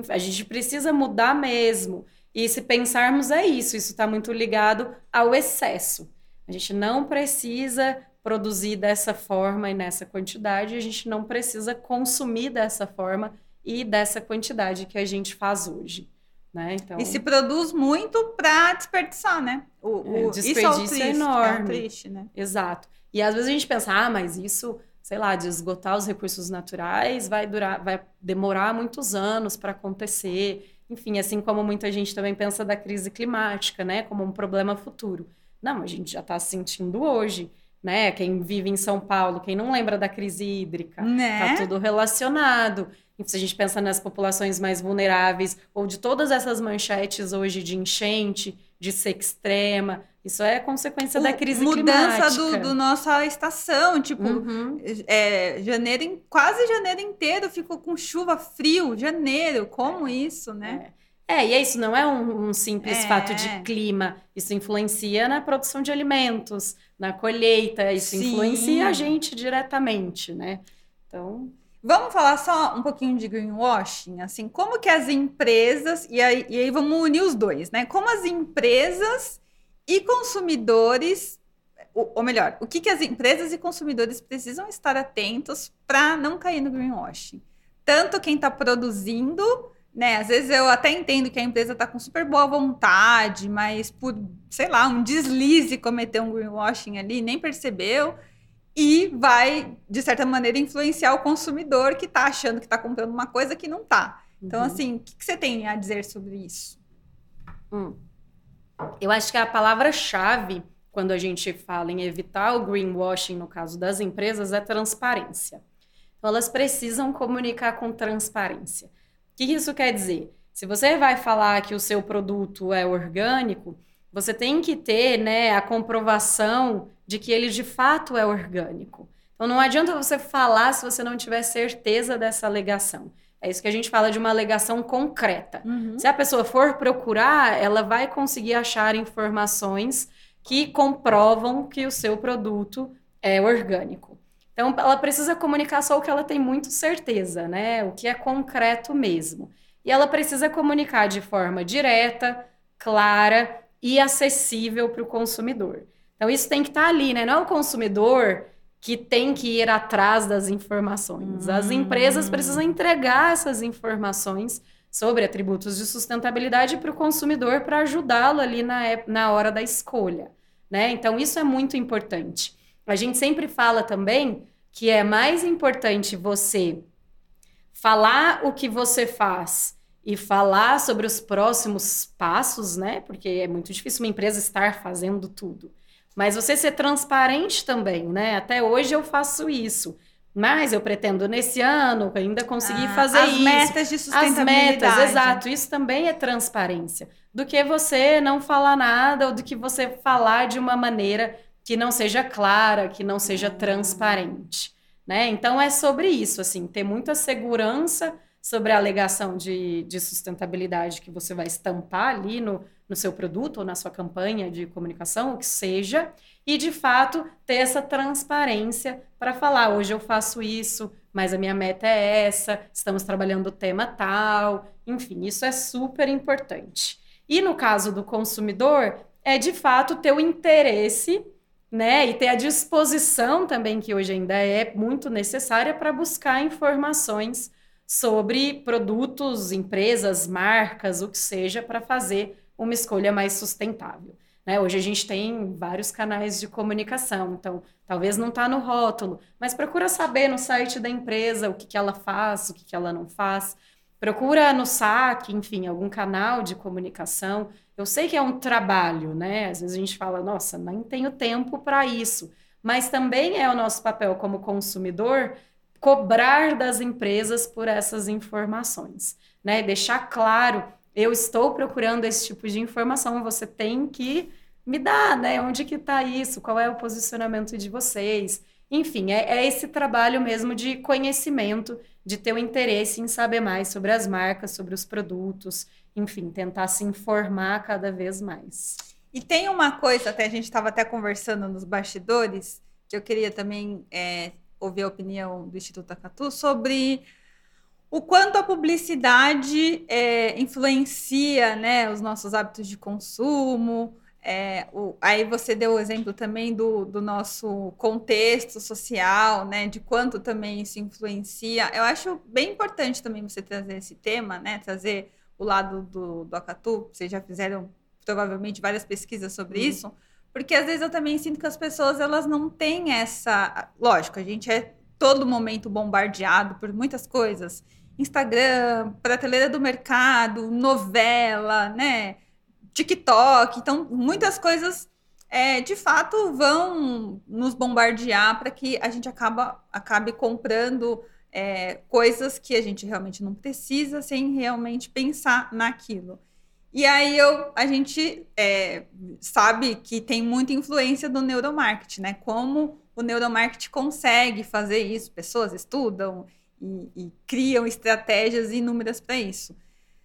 a gente precisa mudar mesmo. E se pensarmos é isso, isso está muito ligado ao excesso. A gente não precisa produzir dessa forma e nessa quantidade, a gente não precisa consumir dessa forma e dessa quantidade que a gente faz hoje. Né?
Então... E se produz muito para desperdiçar, né?
O, o... É, desperdício isso é, triste, é enorme. É triste, né? Exato. E às vezes a gente pensa, ah, mas isso, sei lá, de esgotar os recursos naturais vai durar, vai demorar muitos anos para acontecer. Enfim, assim como muita gente também pensa da crise climática, né, como um problema futuro. Não, a gente já está sentindo hoje, né? Quem vive em São Paulo, quem não lembra da crise hídrica, né? tá tudo relacionado. E se a gente pensa nas populações mais vulneráveis, ou de todas essas manchetes hoje de enchente, de seca extrema, isso é consequência o, da crise
mudança
climática.
Mudança do, do, nossa estação, tipo, uhum. é, janeiro, quase janeiro inteiro ficou com chuva, frio, janeiro, como isso, né?
É. É, e é isso, não é um, um simples é. fato de clima. Isso influencia na produção de alimentos, na colheita, isso Sim. influencia a gente diretamente, né? Então.
Vamos falar só um pouquinho de greenwashing, assim, como que as empresas, e aí, e aí vamos unir os dois, né? Como as empresas e consumidores, ou, melhor, o que, que as empresas e consumidores precisam estar atentos para não cair no greenwashing? Tanto quem está produzindo né? Às vezes eu até entendo que a empresa está com super boa vontade, mas por, sei lá, um deslize cometer um greenwashing ali, nem percebeu e vai, de certa maneira, influenciar o consumidor que está achando que está comprando uma coisa que não está. Então, uhum. assim, o que, que, você tem a dizer sobre isso?
Hum. Eu acho que a palavra-chave quando a gente fala em evitar o greenwashing no caso das empresas é transparência. Então, elas precisam comunicar com transparência. O que isso quer dizer? Se você vai falar que o seu produto é orgânico, você tem que ter né, a comprovação de que ele de fato é orgânico. Então não adianta você falar se você não tiver certeza dessa alegação. É isso que a gente fala de uma alegação concreta. Uhum. Se a pessoa for procurar, ela vai conseguir achar informações que comprovam que o seu produto é orgânico. Então, ela precisa comunicar só o que ela tem muito certeza, né? O que é concreto mesmo. E ela precisa comunicar de forma direta, clara e acessível para o consumidor. Então, isso tem que estar tá ali, né? Não é o consumidor que tem que ir atrás das informações. As empresas precisam hum. entregar essas informações sobre atributos de sustentabilidade para o consumidor para ajudá-lo ali na, na hora da escolha. Né? Então, isso é muito importante. A gente sempre fala também que é mais importante você falar o que você faz e falar sobre os próximos passos, né? Porque é muito difícil uma empresa estar fazendo tudo. Mas você ser transparente também, né? Até hoje eu faço isso. Mas eu pretendo nesse ano ainda conseguir ah, fazer
as
isso.
As metas de sustentabilidade. As
metas, exato. Isso também é transparência. Do que você não falar nada ou do que você falar de uma maneira que não seja clara, que não seja transparente, né? Então é sobre isso, assim, ter muita segurança sobre a alegação de, de sustentabilidade que você vai estampar ali no, no seu produto ou na sua campanha de comunicação, o que seja, e de fato ter essa transparência para falar: hoje eu faço isso, mas a minha meta é essa, estamos trabalhando o tema tal, enfim, isso é super importante. E no caso do consumidor, é de fato ter o interesse né? E ter a disposição também, que hoje ainda é muito necessária, para buscar informações sobre produtos, empresas, marcas, o que seja, para fazer uma escolha mais sustentável. Né? Hoje a gente tem vários canais de comunicação, então talvez não está no rótulo, mas procura saber no site da empresa o que, que ela faz, o que, que ela não faz. Procura no saque, enfim, algum canal de comunicação. Eu sei que é um trabalho, né? Às vezes a gente fala, nossa, nem tenho tempo para isso. Mas também é o nosso papel como consumidor cobrar das empresas por essas informações, né? Deixar claro, eu estou procurando esse tipo de informação, você tem que me dar, né? Onde que está isso? Qual é o posicionamento de vocês? Enfim, é, é esse trabalho mesmo de conhecimento de ter o interesse em saber mais sobre as marcas, sobre os produtos, enfim, tentar se informar cada vez mais.
E tem uma coisa, até a gente estava até conversando nos bastidores, que eu queria também é, ouvir a opinião do Instituto Acatu sobre o quanto a publicidade é, influencia né, os nossos hábitos de consumo. É, o, aí você deu o exemplo também do, do nosso contexto social, né, de quanto também isso influencia. Eu acho bem importante também você trazer esse tema, né, trazer o lado do, do Acatu. Vocês já fizeram provavelmente várias pesquisas sobre uhum. isso, porque às vezes eu também sinto que as pessoas elas não têm essa. Lógico, a gente é todo momento bombardeado por muitas coisas. Instagram, prateleira do mercado, novela, né? TikTok. Então, muitas coisas é, de fato vão nos bombardear para que a gente acaba, acabe comprando é, coisas que a gente realmente não precisa sem realmente pensar naquilo. E aí eu, a gente é, sabe que tem muita influência do neuromarketing, né? Como o neuromarketing consegue fazer isso, pessoas estudam e, e criam estratégias inúmeras para isso.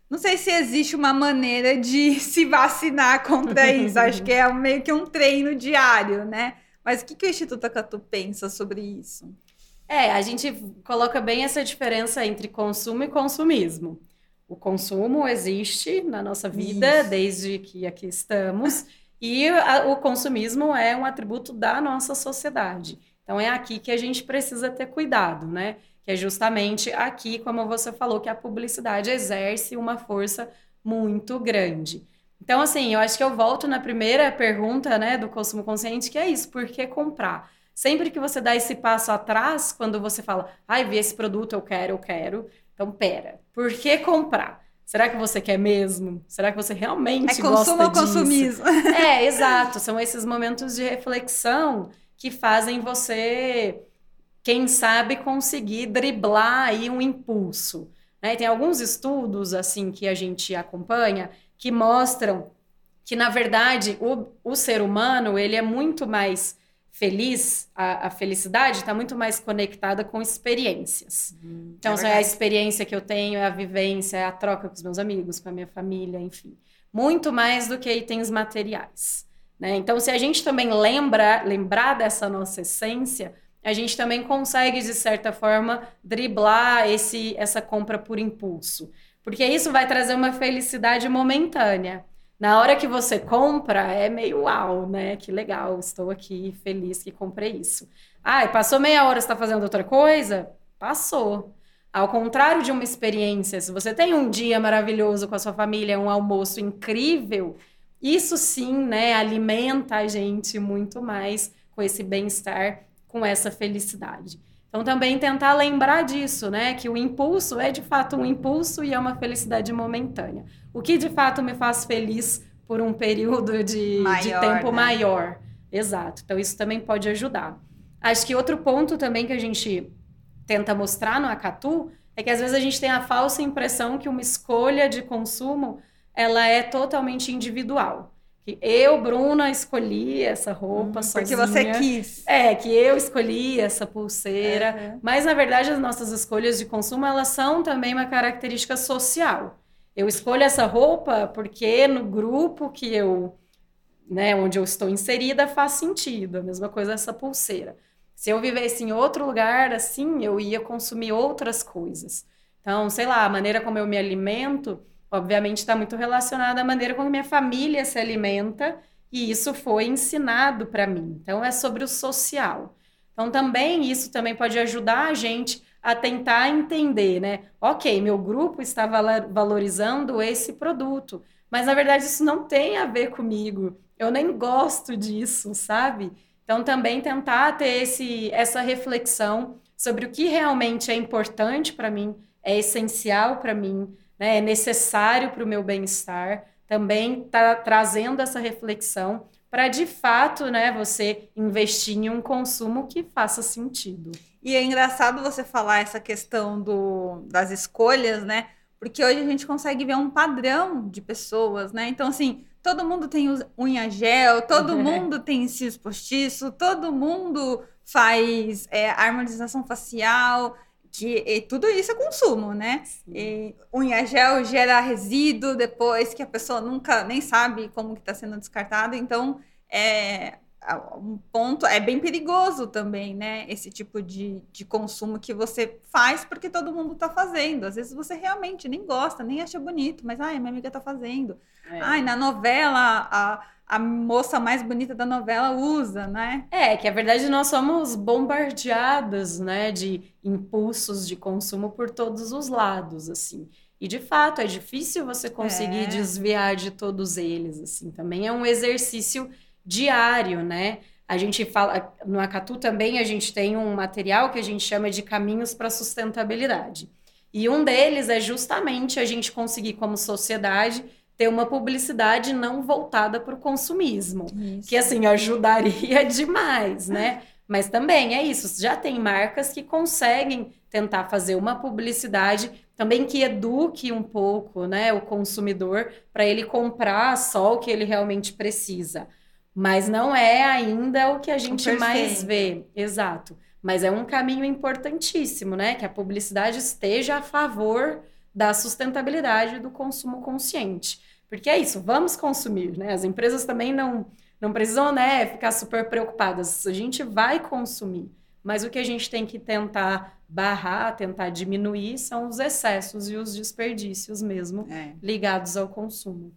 Não sei se existe uma maneira de (laughs) se vacinar contra isso. Acho que é meio que um treino diário, né? Mas o que, que o Instituto Acatu pensa sobre isso?
É, a gente coloca bem essa diferença entre consumo e consumismo. O consumo existe na nossa vida isso. desde que aqui estamos, e a, o consumismo é um atributo da nossa sociedade. Então é aqui que a gente precisa ter cuidado, né? que é justamente aqui, como você falou, que a publicidade exerce uma força muito grande. Então, assim, eu acho que eu volto na primeira pergunta, né, do consumo consciente, que é isso, por que comprar? Sempre que você dá esse passo atrás, quando você fala, ai, vi esse produto, eu quero, eu quero. Então, pera, por que comprar? Será que você quer mesmo? Será que você realmente é gosta disso? É consumo ou consumismo? (laughs) É, exato. São esses momentos de reflexão que fazem você quem sabe conseguir driblar aí um impulso. Né? Tem alguns estudos assim que a gente acompanha que mostram que, na verdade, o, o ser humano ele é muito mais feliz, a, a felicidade está muito mais conectada com experiências. Hum, então, é, é a experiência que eu tenho, é a vivência, é a troca com os meus amigos, com a minha família, enfim. Muito mais do que itens materiais. Né? Então, se a gente também lembra, lembrar dessa nossa essência, a gente também consegue, de certa forma, driblar esse, essa compra por impulso. Porque isso vai trazer uma felicidade momentânea. Na hora que você compra, é meio uau, né? Que legal, estou aqui feliz que comprei isso. Ah, passou meia hora, está fazendo outra coisa? Passou. Ao contrário de uma experiência, se você tem um dia maravilhoso com a sua família, um almoço incrível, isso sim, né, alimenta a gente muito mais com esse bem-estar com essa felicidade. Então, também tentar lembrar disso, né? Que o impulso é de fato um impulso e é uma felicidade momentânea. O que de fato me faz feliz por um período de, maior, de tempo né? maior. Exato. Então, isso também pode ajudar. Acho que outro ponto também que a gente tenta mostrar no Acatu é que às vezes a gente tem a falsa impressão que uma escolha de consumo ela é totalmente individual que eu, Bruna, escolhi essa roupa hum, sozinha.
Porque você quis.
É, que eu escolhi essa pulseira. Uhum. Mas, na verdade, as nossas escolhas de consumo, elas são também uma característica social. Eu escolho essa roupa porque no grupo que eu, né, onde eu estou inserida, faz sentido. A mesma coisa essa pulseira. Se eu vivesse em outro lugar, assim, eu ia consumir outras coisas. Então, sei lá, a maneira como eu me alimento obviamente está muito relacionada à maneira como minha família se alimenta e isso foi ensinado para mim. Então é sobre o social. Então também isso também pode ajudar a gente a tentar entender, né? OK, meu grupo está valorizando esse produto, mas na verdade isso não tem a ver comigo. Eu nem gosto disso, sabe? Então também tentar ter esse essa reflexão sobre o que realmente é importante para mim, é essencial para mim, né, é necessário para o meu bem-estar, também está trazendo essa reflexão para de fato, né, você investir em um consumo que faça sentido.
E é engraçado você falar essa questão do, das escolhas, né? Porque hoje a gente consegue ver um padrão de pessoas, né? Então, assim, todo mundo tem unha gel, todo (laughs) mundo tem cílios postiço, todo mundo faz é, harmonização facial que e tudo isso é consumo, né? E unha gel gera resíduo depois que a pessoa nunca nem sabe como que está sendo descartado. Então, é, um ponto é bem perigoso também, né? Esse tipo de, de consumo que você faz porque todo mundo está fazendo. Às vezes você realmente nem gosta, nem acha bonito, mas ai, minha amiga está fazendo. É. Ai, na novela a, a moça mais bonita da novela usa, né?
É, que a verdade nós somos bombardeados, né, de impulsos de consumo por todos os lados, assim. E de fato é difícil você conseguir é. desviar de todos eles, assim. Também é um exercício diário, né? A gente fala, no Acatu também a gente tem um material que a gente chama de caminhos para sustentabilidade. E um deles é justamente a gente conseguir, como sociedade, ter uma publicidade não voltada para o consumismo. Isso. Que, assim, ajudaria (laughs) demais, né? Mas também é isso, já tem marcas que conseguem tentar fazer uma publicidade também que eduque um pouco, né, o consumidor para ele comprar só o que ele realmente precisa. Mas não é ainda o que a gente mais vê. Exato. Mas é um caminho importantíssimo, né? Que a publicidade esteja a favor da sustentabilidade do consumo consciente. Porque é isso, vamos consumir, né? As empresas também não, não precisam, né, ficar super preocupadas. A gente vai consumir. Mas o que a gente tem que tentar barrar, tentar diminuir são os excessos e os desperdícios mesmo é. ligados ao consumo.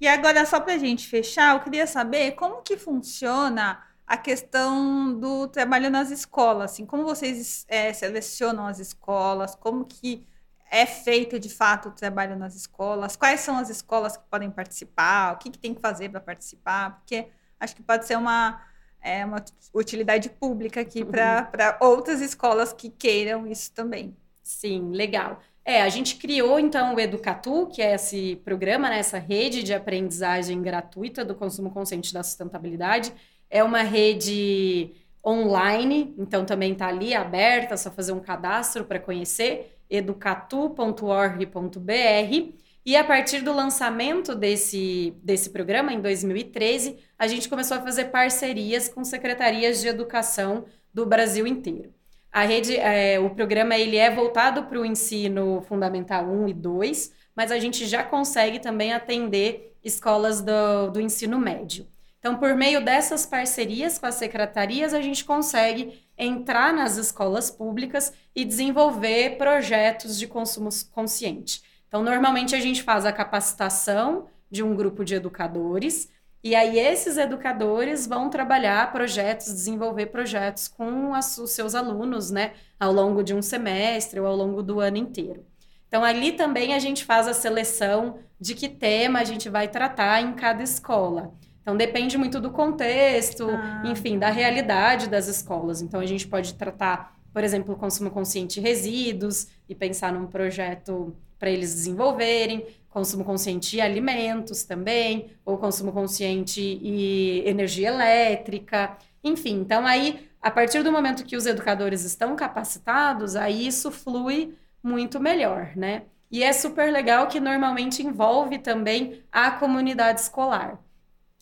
E agora, só para a gente fechar, eu queria saber como que funciona a questão do trabalho nas escolas, assim, como vocês é, selecionam as escolas, como que é feito de fato o trabalho nas escolas, quais são as escolas que podem participar, o que, que tem que fazer para participar, porque acho que pode ser uma, é, uma utilidade pública aqui para uhum. outras escolas que queiram isso também.
Sim, legal. É, a gente criou então o Educatu, que é esse programa, né, essa rede de aprendizagem gratuita do consumo consciente da sustentabilidade. É uma rede online, então também está ali aberta, é só fazer um cadastro para conhecer, educatu.org.br. E a partir do lançamento desse, desse programa, em 2013, a gente começou a fazer parcerias com secretarias de educação do Brasil inteiro. A rede, é, o programa ele é voltado para o ensino fundamental 1 e 2, mas a gente já consegue também atender escolas do, do ensino médio. Então, por meio dessas parcerias com as secretarias, a gente consegue entrar nas escolas públicas e desenvolver projetos de consumo consciente. Então, normalmente a gente faz a capacitação de um grupo de educadores, e aí esses educadores vão trabalhar projetos, desenvolver projetos com as, os seus alunos, né, ao longo de um semestre ou ao longo do ano inteiro. Então ali também a gente faz a seleção de que tema a gente vai tratar em cada escola. Então depende muito do contexto, ah. enfim, da realidade das escolas. Então a gente pode tratar, por exemplo, o consumo consciente de resíduos e pensar num projeto para eles desenvolverem consumo consciente de alimentos também, ou consumo consciente e energia elétrica, enfim. Então, aí, a partir do momento que os educadores estão capacitados, aí isso flui muito melhor, né? E é super legal que normalmente envolve também a comunidade escolar.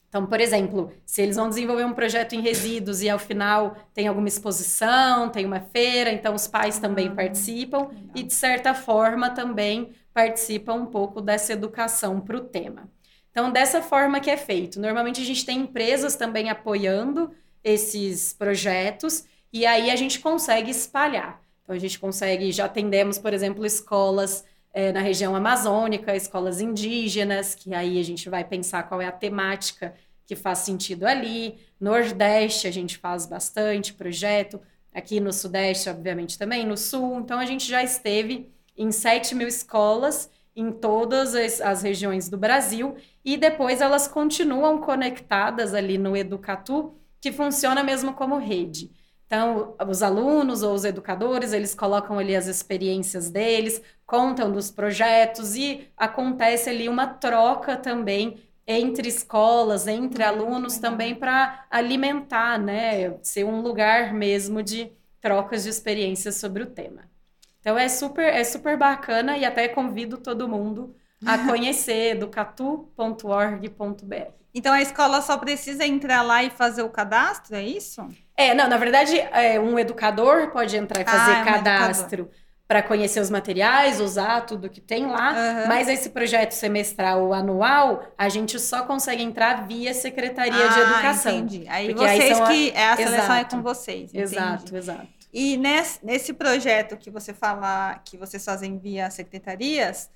Então, por exemplo, se eles vão desenvolver um projeto em resíduos e ao final tem alguma exposição, tem uma feira, então os pais também ah, participam legal. e, de certa forma, também participa um pouco dessa educação para o tema. Então, dessa forma que é feito. Normalmente a gente tem empresas também apoiando esses projetos e aí a gente consegue espalhar. Então, a gente consegue, já atendemos, por exemplo, escolas é, na região amazônica, escolas indígenas, que aí a gente vai pensar qual é a temática que faz sentido ali. Nordeste a gente faz bastante projeto, aqui no Sudeste, obviamente, também, no Sul. Então, a gente já esteve em 7 mil escolas em todas as, as, regiões do Brasil e depois elas continuam conectadas ali no Educatu, que funciona mesmo como rede. Então, os alunos ou os educadores, eles colocam ali as experiências deles, contam dos projetos e acontece ali uma troca também entre escolas, entre alunos também para alimentar, né, ser um lugar mesmo de trocas de experiências sobre o tema. Então é super, é super bacana e até convido todo mundo a conhecer educatu.org.br.
Então a escola só precisa entrar lá e fazer o cadastro, é isso?
É, não, na verdade, é, um educador pode entrar e fazer ah, é cadastro. para conhecer os materiais, usar tudo que tem lá, uhum. mas esse projeto semestral ou anual, a gente só consegue entrar via Secretaria ah, de Educação.
Entendi. Aí vocês aí que é a seleção exato. é com vocês. Entendi.
Exato, exato.
E nesse, nesse projeto que você fala que vocês fazem via secretarias,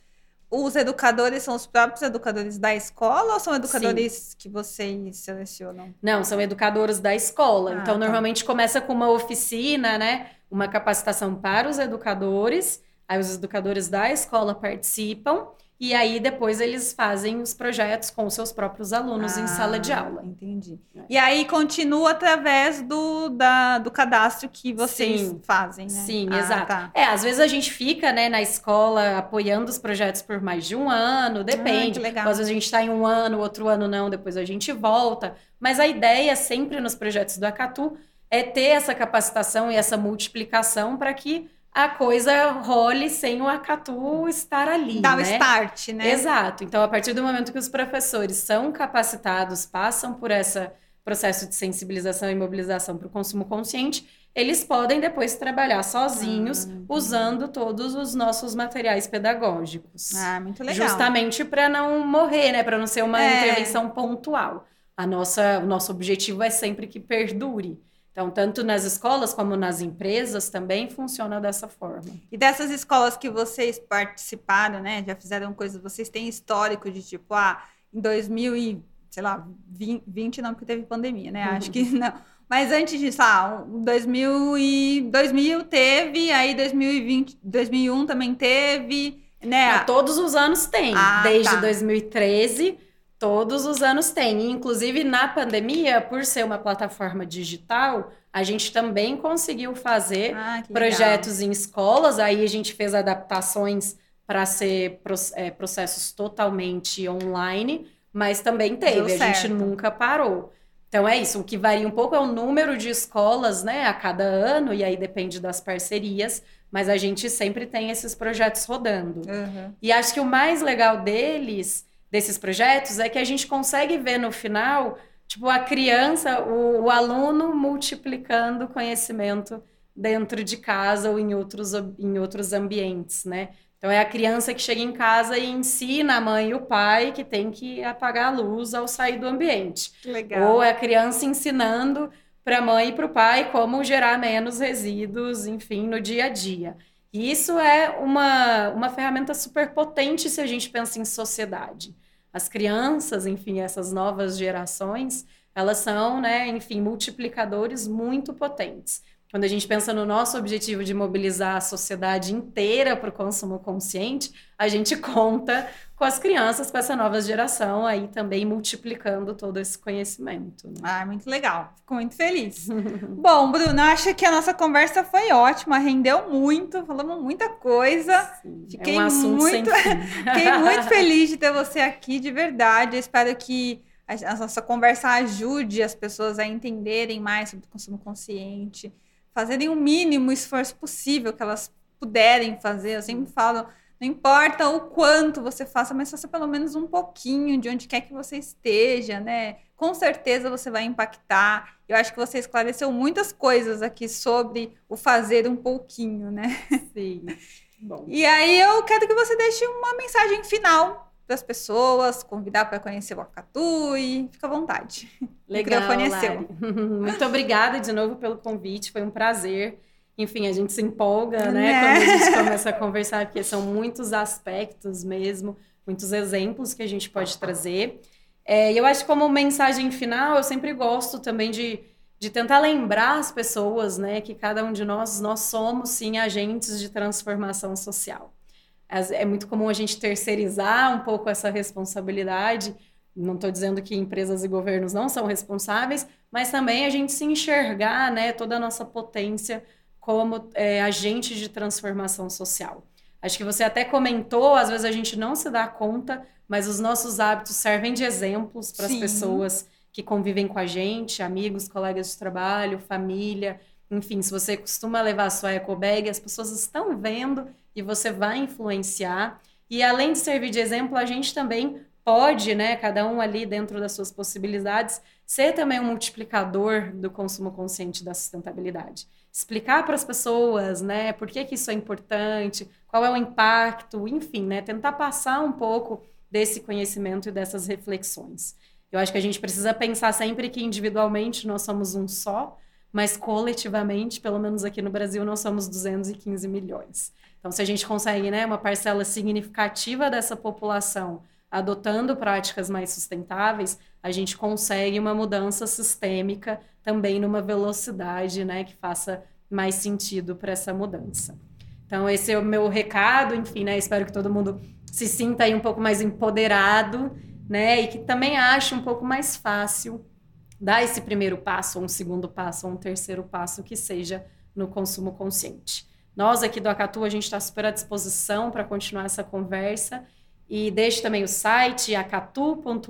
os educadores são os próprios educadores da escola ou são educadores Sim. que vocês selecionam?
Não, são educadores da escola. Ah, então, tá. normalmente começa com uma oficina, né? Uma capacitação para os educadores. Aí os educadores da escola participam e aí depois eles fazem os projetos com os seus próprios alunos ah, em sala de ah, aula.
Entendi. É. E aí continua através do, da, do cadastro que vocês Sim. fazem, né?
Sim, ah, exato. Tá. É, às vezes a gente fica né, na escola apoiando os projetos por mais de um ano, depende. Ah, legal. Às vezes a gente está em um ano, outro ano não, depois a gente volta. Mas a ideia sempre nos projetos do Acatu é ter essa capacitação e essa multiplicação para que a coisa role sem o Acatu estar ali.
Dá
né?
o start, né?
Exato. Então, a partir do momento que os professores são capacitados, passam por esse processo de sensibilização e mobilização para o consumo consciente, eles podem depois trabalhar sozinhos, ah, usando todos os nossos materiais pedagógicos.
Ah, muito legal.
Justamente para não morrer, né? Para não ser uma é. intervenção pontual. A nossa, o nosso objetivo é sempre que perdure. Então, tanto nas escolas como nas empresas também funciona dessa forma.
E dessas escolas que vocês participaram, né, já fizeram coisas, vocês têm histórico de tipo, ah, em 2000 e, sei lá, 20, não, porque teve pandemia, né? Uhum. Acho que não. Mas antes disso, ah, 2000 e 2000 teve, aí 2020, 2001 também teve, né?
Não, todos os anos tem, ah, desde tá. 2013 Todos os anos tem. Inclusive, na pandemia, por ser uma plataforma digital, a gente também conseguiu fazer ah, projetos legal. em escolas. Aí a gente fez adaptações para ser é, processos totalmente online, mas também teve. a gente nunca parou. Então é isso. O que varia um pouco é o número de escolas, né, a cada ano, e aí depende das parcerias. Mas a gente sempre tem esses projetos rodando. Uhum. E acho que o mais legal deles desses projetos é que a gente consegue ver no final, tipo, a criança, o, o aluno multiplicando conhecimento dentro de casa ou em outros, em outros ambientes, né? Então é a criança que chega em casa e ensina a mãe e o pai que tem que apagar a luz ao sair do ambiente.
Legal.
Ou é a criança ensinando para a mãe e para o pai como gerar menos resíduos, enfim, no dia a dia. E isso é uma, uma ferramenta super potente se a gente pensa em sociedade as crianças, enfim, essas novas gerações, elas são, né, enfim, multiplicadores muito potentes. Quando a gente pensa no nosso objetivo de mobilizar a sociedade inteira para o consumo consciente, a gente (laughs) conta com as crianças, com essa nova geração aí também multiplicando todo esse conhecimento. Né?
Ah, muito legal. Fico muito feliz. (laughs) Bom, Bruno, acho que a nossa conversa foi ótima, rendeu muito, falamos muita coisa.
Sim, Fiquei é um assunto muito, (laughs)
Fiquei muito feliz de ter você aqui, de verdade. Eu espero que a nossa conversa ajude as pessoas a entenderem mais sobre o consumo consciente fazerem o mínimo esforço possível que elas puderem fazer. Eu sempre falo, não importa o quanto você faça, mas faça pelo menos um pouquinho de onde quer que você esteja, né? Com certeza você vai impactar. Eu acho que você esclareceu muitas coisas aqui sobre o fazer um pouquinho, né?
Sim. (laughs)
Bom. E aí eu quero que você deixe uma mensagem final para as pessoas, convidar para conhecer o Acatu e fica à vontade. (laughs)
Legal, é. (laughs) Muito obrigada de novo pelo convite, foi um prazer. Enfim, a gente se empolga, né, né? quando a gente começa a conversar, porque são muitos aspectos mesmo, muitos exemplos que a gente pode trazer. É, eu acho que como mensagem final, eu sempre gosto também de, de tentar lembrar as pessoas, né, que cada um de nós, nós somos sim agentes de transformação social é muito comum a gente terceirizar um pouco essa responsabilidade. Não estou dizendo que empresas e governos não são responsáveis, mas também a gente se enxergar, né, toda a nossa potência como é, agente de transformação social. Acho que você até comentou, às vezes a gente não se dá conta, mas os nossos hábitos servem de exemplos para as pessoas que convivem com a gente, amigos, colegas de trabalho, família. Enfim, se você costuma levar a sua eco bag, as pessoas estão vendo e você vai influenciar. E além de servir de exemplo, a gente também pode, né, cada um ali dentro das suas possibilidades, ser também um multiplicador do consumo consciente da sustentabilidade. explicar para as pessoas, né, por que, que isso é importante, qual é o impacto, enfim, né, tentar passar um pouco desse conhecimento e dessas reflexões. Eu acho que a gente precisa pensar sempre que individualmente nós somos um só, mas coletivamente, pelo menos aqui no Brasil, nós somos 215 milhões. Então, se a gente consegue né, uma parcela significativa dessa população adotando práticas mais sustentáveis, a gente consegue uma mudança sistêmica também numa velocidade né, que faça mais sentido para essa mudança. Então, esse é o meu recado, enfim, né, espero que todo mundo se sinta aí um pouco mais empoderado, né, e que também ache um pouco mais fácil dar esse primeiro passo, ou um segundo passo, ou um terceiro passo que seja no consumo consciente. Nós aqui do Acatu, a gente está super à disposição para continuar essa conversa e deixe também o site acatu.org.br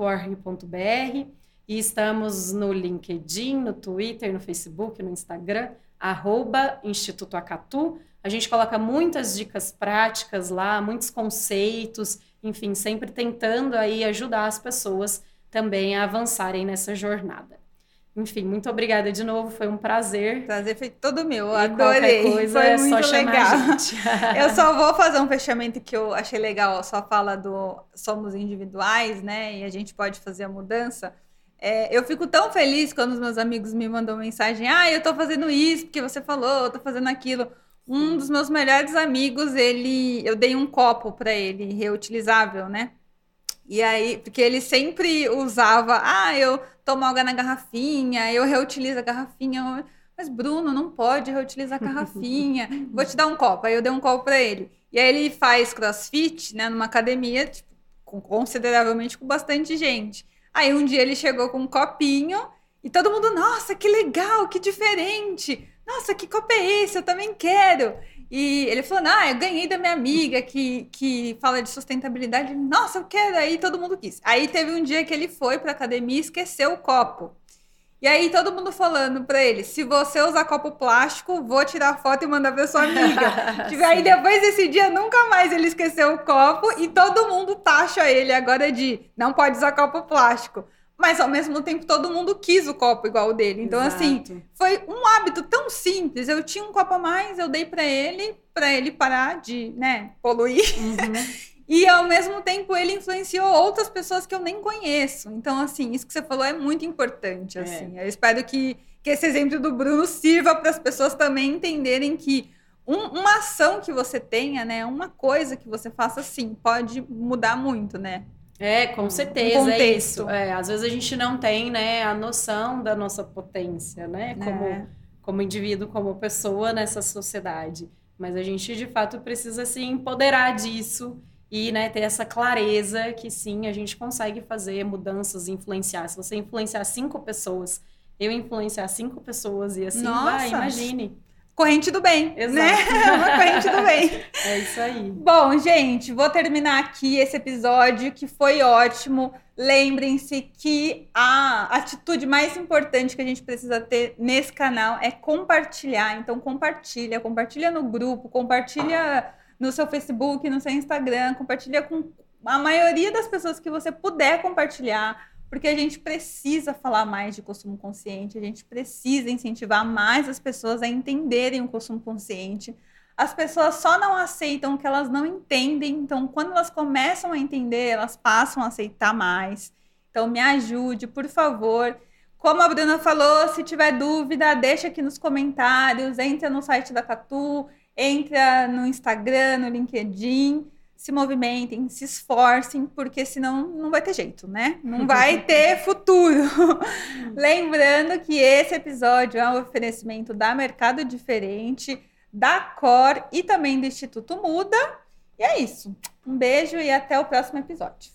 e estamos no LinkedIn, no Twitter, no Facebook, no Instagram, arroba Instituto Acatu. A gente coloca muitas dicas práticas lá, muitos conceitos, enfim, sempre tentando aí ajudar as pessoas também a avançarem nessa jornada. Enfim, muito obrigada de novo, foi um prazer.
Prazer foi todo meu, e adorei. Coisa, foi é muito legal. (laughs) eu só vou fazer um fechamento que eu achei legal, só fala do somos individuais, né? E a gente pode fazer a mudança. É, eu fico tão feliz quando os meus amigos me mandam mensagem: ah, eu tô fazendo isso porque você falou, eu tô fazendo aquilo. Um dos meus melhores amigos, ele, eu dei um copo para ele, reutilizável, né? E aí, porque ele sempre usava, ah, eu tomo água na garrafinha, eu reutilizo a garrafinha. Mas, Bruno, não pode reutilizar a garrafinha. (laughs) Vou te dar um copo. Aí eu dei um copo para ele. E aí ele faz crossfit, né, numa academia, tipo, com, consideravelmente com bastante gente. Aí um dia ele chegou com um copinho e todo mundo, nossa, que legal, que diferente. Nossa, que copo é esse? Eu também quero. E ele falou: Ah, eu ganhei da minha amiga que, que fala de sustentabilidade. Nossa, eu quero. Aí todo mundo quis. Aí teve um dia que ele foi pra academia e esqueceu o copo. E aí todo mundo falando pra ele: se você usar copo plástico, vou tirar foto e mandar pra sua amiga. (laughs) tipo, aí depois desse dia, nunca mais ele esqueceu o copo e todo mundo taxa ele agora de não pode usar copo plástico mas ao mesmo tempo todo mundo quis o copo igual o dele. Então, assim, Exato. assim, foi um hábito tão simples. Eu tinha um copo a mais, eu dei para ele, para ele parar de, né, poluir. Uhum. (laughs) e ao mesmo tempo ele influenciou outras pessoas que eu nem conheço. Então, assim, isso que você falou é muito importante, é. assim. Eu espero que, que esse exemplo do Bruno sirva para as pessoas também entenderem que um, uma ação que você tenha, né, uma coisa que você faça, sim, pode mudar muito, né?
É, com certeza, é isso. É, às vezes a gente não tem, né, a noção da nossa potência, né, como, é. como indivíduo, como pessoa nessa sociedade. Mas a gente, de fato, precisa se empoderar disso e, né, ter essa clareza que, sim, a gente consegue fazer mudanças, influenciar. Se você influenciar cinco pessoas, eu influenciar cinco pessoas e assim, Nossa. vai, imagine
corrente do bem, Exato. né? (laughs) Uma corrente do bem.
É isso aí.
Bom, gente, vou terminar aqui esse episódio que foi ótimo. Lembrem-se que a atitude mais importante que a gente precisa ter nesse canal é compartilhar. Então compartilha, compartilha no grupo, compartilha no seu Facebook, no seu Instagram, compartilha com a maioria das pessoas que você puder compartilhar porque a gente precisa falar mais de consumo consciente, a gente precisa incentivar mais as pessoas a entenderem o consumo consciente. As pessoas só não aceitam o que elas não entendem, então quando elas começam a entender, elas passam a aceitar mais. Então me ajude, por favor. Como a Bruna falou, se tiver dúvida, deixa aqui nos comentários, entra no site da Catu, entra no Instagram, no LinkedIn se movimentem, se esforcem, porque senão não vai ter jeito, né? Não (laughs) vai ter futuro. Lembrando que esse episódio é um oferecimento da Mercado Diferente, da Cor e também do Instituto Muda. E é isso. Um beijo e até o próximo episódio.